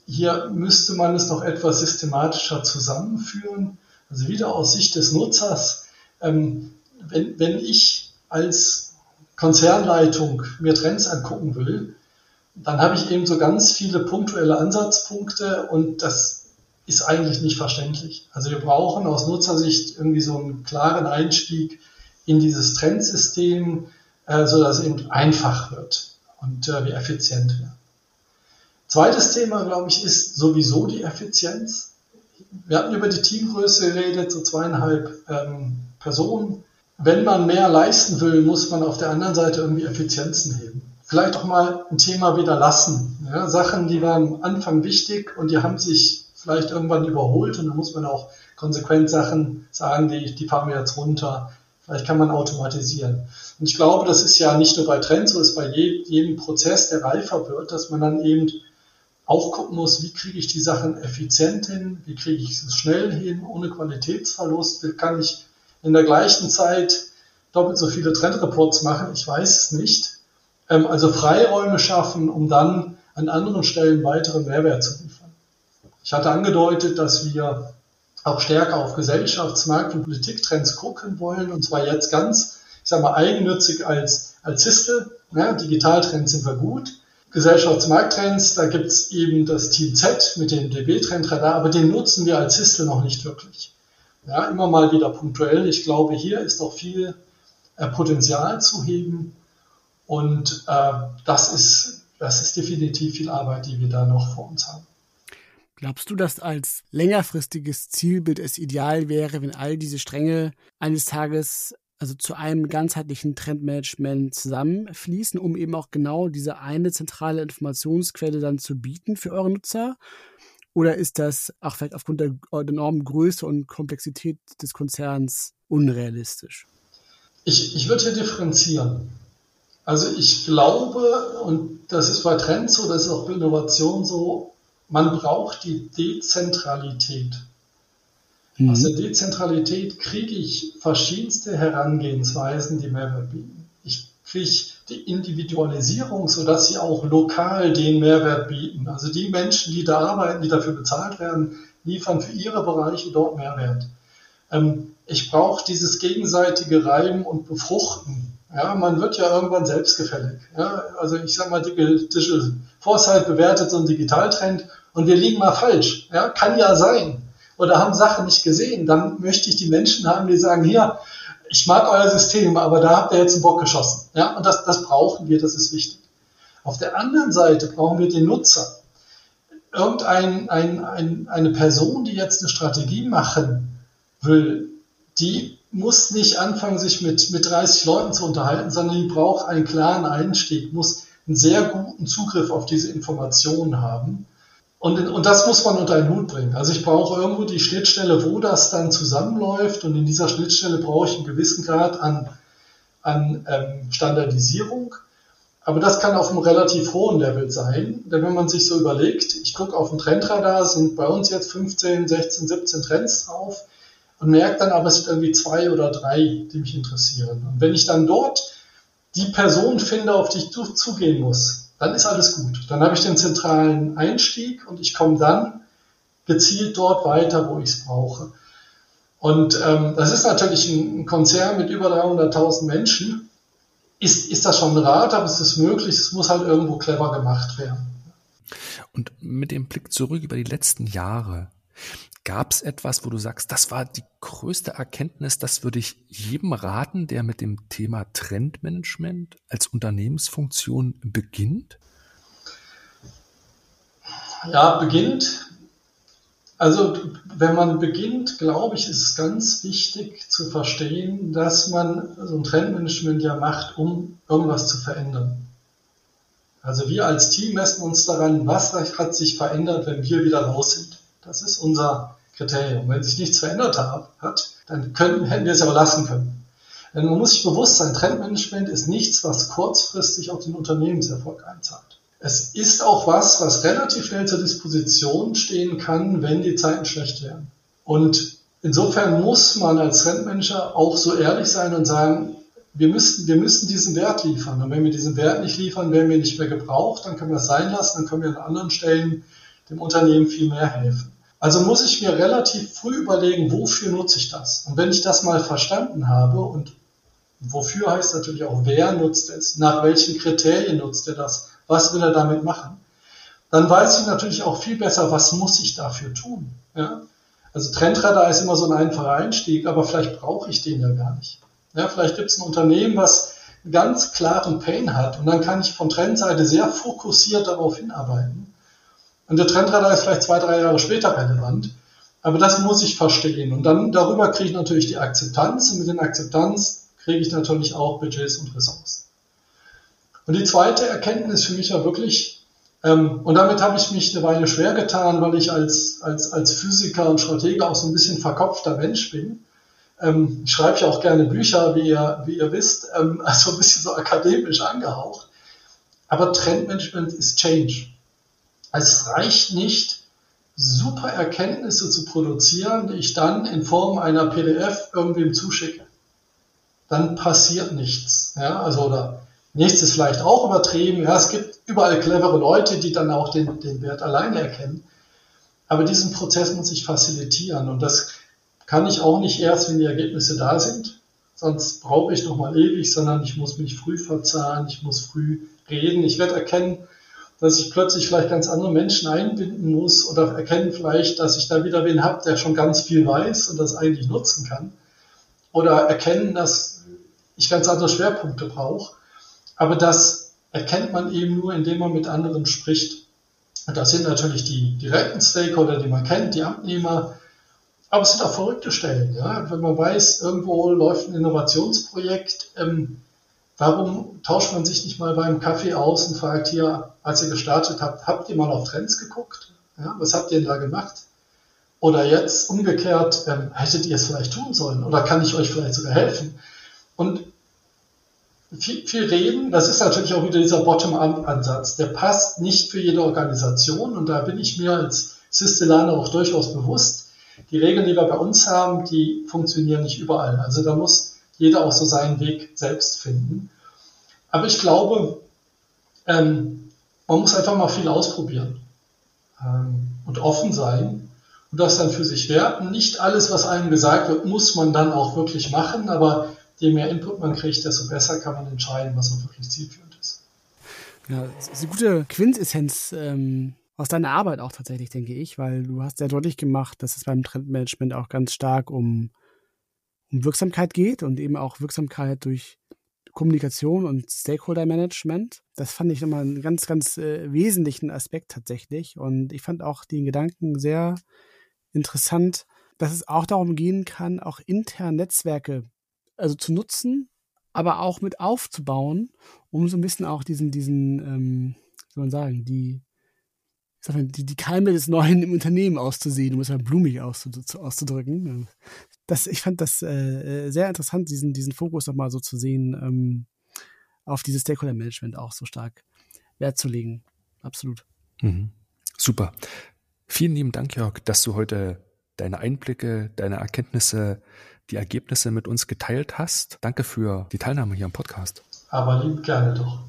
[SPEAKER 4] hier müsste man es noch etwas systematischer zusammenführen. Also wieder aus Sicht des Nutzers ähm, wenn, wenn ich als Konzernleitung mir Trends angucken will, dann habe ich eben so ganz viele punktuelle Ansatzpunkte und das ist eigentlich nicht verständlich. Also wir brauchen aus Nutzersicht irgendwie so einen klaren Einstieg in dieses Trendsystem, äh, so dass es eben einfach wird und äh, wir effizient werden. Zweites Thema, glaube ich, ist sowieso die Effizienz. Wir hatten über die Teamgröße geredet, so zweieinhalb ähm, Personen. Wenn man mehr leisten will, muss man auf der anderen Seite irgendwie Effizienzen heben. vielleicht auch mal ein Thema wieder lassen. Ja, Sachen, die waren am Anfang wichtig und die haben sich vielleicht irgendwann überholt und da muss man auch konsequent Sachen sagen, die, die fahren wir jetzt runter. Vielleicht kann man automatisieren. Und ich glaube, das ist ja nicht nur bei Trends, so ist bei jedem Prozess, der reifer wird, dass man dann eben auch gucken muss, wie kriege ich die Sachen effizient hin, wie kriege ich es schnell hin, ohne Qualitätsverlust, wie kann ich in der gleichen Zeit doppelt so viele Trendreports machen, ich weiß es nicht. Ähm, also Freiräume schaffen, um dann an anderen Stellen weiteren Mehrwert zu liefern. Ich hatte angedeutet, dass wir auch stärker auf Gesellschaftsmarkt- und Politiktrends gucken wollen, und zwar jetzt ganz, ich sage mal, eigennützig als, als Sistel. Ja, Digitaltrends sind wir gut, Gesellschaftsmarkttrends, da gibt es eben das Team Z mit dem DB-Trendradar, aber den nutzen wir als Histel noch nicht wirklich. Ja, immer mal wieder punktuell. Ich glaube, hier ist auch viel äh, Potenzial zu heben und äh, das, ist, das ist definitiv viel Arbeit, die wir da noch vor uns haben.
[SPEAKER 3] Glaubst du, dass als längerfristiges Zielbild es ideal wäre, wenn all diese Stränge eines Tages also zu einem ganzheitlichen Trendmanagement zusammenfließen, um eben auch genau diese eine zentrale Informationsquelle dann zu bieten für eure Nutzer? Oder ist das auch vielleicht aufgrund der enormen Größe und Komplexität des Konzerns unrealistisch?
[SPEAKER 4] Ich, ich würde hier differenzieren. Also ich glaube, und das ist bei Trends so, das ist auch bei Innovation so, man braucht die Dezentralität. Mhm. Aus der Dezentralität kriege ich verschiedenste Herangehensweisen, die Mehrwert bieten. Ich kriege die Individualisierung, sodass sie auch lokal den Mehrwert bieten. Also die Menschen, die da arbeiten, die dafür bezahlt werden, liefern für ihre Bereiche dort Mehrwert. Ähm, ich brauche dieses gegenseitige Reiben und Befruchten. Ja, man wird ja irgendwann selbstgefällig. Ja, also ich sage mal, Digital Foresight bewertet so einen Digitaltrend und wir liegen mal falsch. Ja, kann ja sein oder haben Sachen nicht gesehen, dann möchte ich die Menschen haben, die sagen, hier, ich mag euer System, aber da habt ihr jetzt einen Bock geschossen. Ja, und das, das brauchen wir, das ist wichtig. Auf der anderen Seite brauchen wir den Nutzer. Irgendein, ein, ein, eine Person, die jetzt eine Strategie machen will, die muss nicht anfangen, sich mit, mit 30 Leuten zu unterhalten, sondern die braucht einen klaren Einstieg, muss einen sehr guten Zugriff auf diese Informationen haben und, und das muss man unter einen Hut bringen. Also ich brauche irgendwo die Schnittstelle, wo das dann zusammenläuft. Und in dieser Schnittstelle brauche ich einen gewissen Grad an, an ähm, Standardisierung. Aber das kann auf einem relativ hohen Level sein. Denn wenn man sich so überlegt, ich gucke auf den Trendradar, sind bei uns jetzt 15, 16, 17 Trends drauf und merke dann aber, es sind irgendwie zwei oder drei, die mich interessieren. Und wenn ich dann dort die Person finde, auf die ich zugehen muss, dann ist alles gut. Dann habe ich den zentralen Einstieg und ich komme dann gezielt dort weiter, wo ich es brauche. Und ähm, das ist natürlich ein, Konzern mit über 300.000 Menschen. Ist, ist das schon ein Rat, aber es ist möglich, es muss halt irgendwo clever gemacht werden.
[SPEAKER 2] Und mit dem Blick zurück über die letzten Jahre, Gab es etwas, wo du sagst, das war die größte Erkenntnis, das würde ich jedem raten, der mit dem Thema Trendmanagement als Unternehmensfunktion beginnt?
[SPEAKER 4] Ja, beginnt. Also wenn man beginnt, glaube ich, ist es ganz wichtig zu verstehen, dass man so ein Trendmanagement ja macht, um irgendwas zu verändern. Also wir als Team messen uns daran, was hat sich verändert, wenn wir wieder raus sind. Das ist unser Kriterium. Wenn sich nichts verändert hat, dann können, hätten wir es auch lassen können. Denn man muss sich bewusst sein, Trendmanagement ist nichts, was kurzfristig auf den Unternehmenserfolg einzahlt. Es ist auch was, was relativ schnell zur Disposition stehen kann, wenn die Zeiten schlecht werden. Und insofern muss man als Trendmanager auch so ehrlich sein und sagen, wir müssen, wir müssen diesen Wert liefern. Und wenn wir diesen Wert nicht liefern, werden wir nicht mehr gebraucht, dann können wir es sein lassen, dann können wir an anderen Stellen dem Unternehmen viel mehr helfen. Also muss ich mir relativ früh überlegen, wofür nutze ich das? Und wenn ich das mal verstanden habe und wofür heißt natürlich auch, wer nutzt es, nach welchen Kriterien nutzt er das, was will er damit machen, dann weiß ich natürlich auch viel besser, was muss ich dafür tun. Ja? Also Trendradar ist immer so ein einfacher Einstieg, aber vielleicht brauche ich den ja gar nicht. Ja, vielleicht gibt es ein Unternehmen, was einen ganz klaren Pain hat und dann kann ich von Trendseite sehr fokussiert darauf hinarbeiten. Und der Trendradar ist vielleicht zwei, drei Jahre später relevant. Aber das muss ich verstehen. Und dann darüber kriege ich natürlich die Akzeptanz. Und mit den Akzeptanz kriege ich natürlich auch Budgets und Ressourcen. Und die zweite Erkenntnis für mich war wirklich, ähm, und damit habe ich mich eine Weile schwer getan, weil ich als, als, als Physiker und Stratege auch so ein bisschen verkopfter Mensch bin. Ähm, ich schreibe ja auch gerne Bücher, wie ihr, wie ihr wisst, ähm, also ein bisschen so akademisch angehaucht. Aber Trendmanagement ist Change. Es reicht nicht, super Erkenntnisse zu produzieren, die ich dann in Form einer PDF irgendwem zuschicke. Dann passiert nichts. Ja, also oder nichts ist vielleicht auch übertrieben. Ja, es gibt überall clevere Leute, die dann auch den, den Wert alleine erkennen. Aber diesen Prozess muss ich facilitieren und das kann ich auch nicht erst, wenn die Ergebnisse da sind. Sonst brauche ich noch mal ewig, sondern ich muss mich früh verzahlen, ich muss früh reden. Ich werde erkennen, dass ich plötzlich vielleicht ganz andere Menschen einbinden muss oder erkennen vielleicht, dass ich da wieder wen habe, der schon ganz viel weiß und das eigentlich nutzen kann. Oder erkennen, dass ich ganz andere Schwerpunkte brauche. Aber das erkennt man eben nur, indem man mit anderen spricht. Und das sind natürlich die direkten Stakeholder, die man kennt, die Abnehmer, aber es sind auch verrückte Stellen. Ja? Wenn man weiß, irgendwo läuft ein Innovationsprojekt, ähm, warum tauscht man sich nicht mal beim Kaffee aus und fragt hier, als ihr gestartet habt, habt ihr mal auf Trends geguckt? Ja? Was habt ihr denn da gemacht? Oder jetzt umgekehrt, ähm, hättet ihr es vielleicht tun sollen? Oder kann ich euch vielleicht sogar helfen? Und viel, viel reden, das ist natürlich auch wieder dieser Bottom-up-Ansatz. Der passt nicht für jede Organisation und da bin ich mir als Systelaner auch durchaus bewusst die Regeln, die wir bei uns haben, die funktionieren nicht überall. Also da muss jeder auch so seinen Weg selbst finden. Aber ich glaube, ähm, man muss einfach mal viel ausprobieren ähm, und offen sein und das dann für sich werten. Nicht alles, was einem gesagt wird, muss man dann auch wirklich machen, aber je mehr Input man kriegt, desto besser kann man entscheiden, was auch wirklich zielführend ist.
[SPEAKER 3] Ja, das ist eine gute Quintessenz ähm, aus deiner Arbeit auch tatsächlich, denke ich, weil du hast sehr deutlich gemacht, dass es beim Trendmanagement auch ganz stark um, um Wirksamkeit geht und eben auch Wirksamkeit durch Kommunikation und Stakeholder-Management. Das fand ich nochmal einen ganz, ganz äh, wesentlichen Aspekt tatsächlich. Und ich fand auch den Gedanken sehr interessant, dass es auch darum gehen kann, auch intern Netzwerke also zu nutzen, aber auch mit aufzubauen, um so ein bisschen auch diesen, diesen, ähm, soll man sagen, die die, die Keime des Neuen im Unternehmen auszusehen, um es mal blumig auszudrücken. Das, ich fand das äh, äh, sehr interessant, diesen, diesen Fokus nochmal so zu sehen, ähm, auf dieses Stakeholder-Management auch so stark Wert zu legen. Absolut.
[SPEAKER 2] Mhm. Super. Vielen lieben Dank, Jörg, dass du heute deine Einblicke, deine Erkenntnisse, die Ergebnisse mit uns geteilt hast. Danke für die Teilnahme hier am Podcast.
[SPEAKER 4] Aber lieb gerne doch.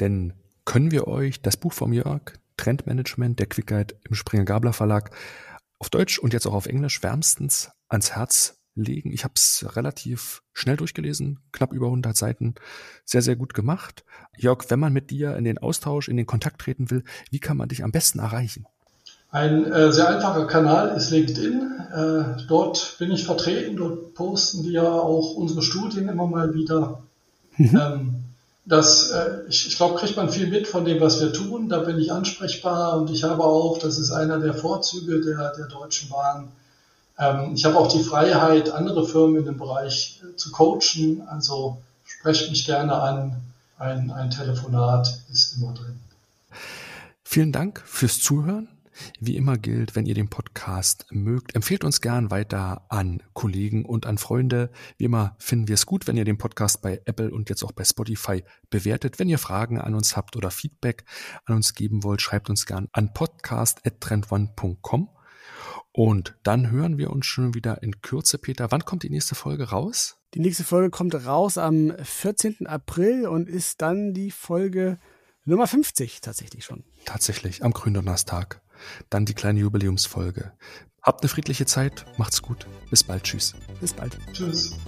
[SPEAKER 2] Denn können wir euch das Buch vom Jörg, Trendmanagement der Quickheit im Springer Gabler Verlag auf Deutsch und jetzt auch auf Englisch wärmstens ans Herz legen. Ich habe es relativ schnell durchgelesen, knapp über 100 Seiten, sehr, sehr gut gemacht. Jörg, wenn man mit dir in den Austausch, in den Kontakt treten will, wie kann man dich am besten erreichen?
[SPEAKER 4] Ein äh, sehr einfacher Kanal ist LinkedIn. Äh, dort bin ich vertreten, dort posten wir auch unsere Studien immer mal wieder. Mhm. Ähm, das, äh, ich, ich glaube, kriegt man viel mit von dem, was wir tun. Da bin ich ansprechbar und ich habe auch, das ist einer der Vorzüge der, der Deutschen Bahn, ich habe auch die Freiheit, andere Firmen in dem Bereich äh, zu coachen. Also sprecht mich gerne an. Ein, ein Telefonat ist immer drin.
[SPEAKER 2] Vielen Dank fürs Zuhören. Wie immer gilt, wenn ihr den Podcast mögt, empfehlt uns gern weiter an Kollegen und an Freunde. Wie immer finden wir es gut, wenn ihr den Podcast bei Apple und jetzt auch bei Spotify bewertet. Wenn ihr Fragen an uns habt oder Feedback an uns geben wollt, schreibt uns gern an podcast.trendone.com. Und dann hören wir uns schon wieder in Kürze, Peter. Wann kommt die nächste Folge raus?
[SPEAKER 3] Die nächste Folge kommt raus am 14. April und ist dann die Folge Nummer 50 tatsächlich schon.
[SPEAKER 2] Tatsächlich, am Gründonnerstag. Dann die kleine Jubiläumsfolge. Habt eine friedliche Zeit, macht's gut. Bis bald, tschüss.
[SPEAKER 3] Bis bald.
[SPEAKER 4] Tschüss.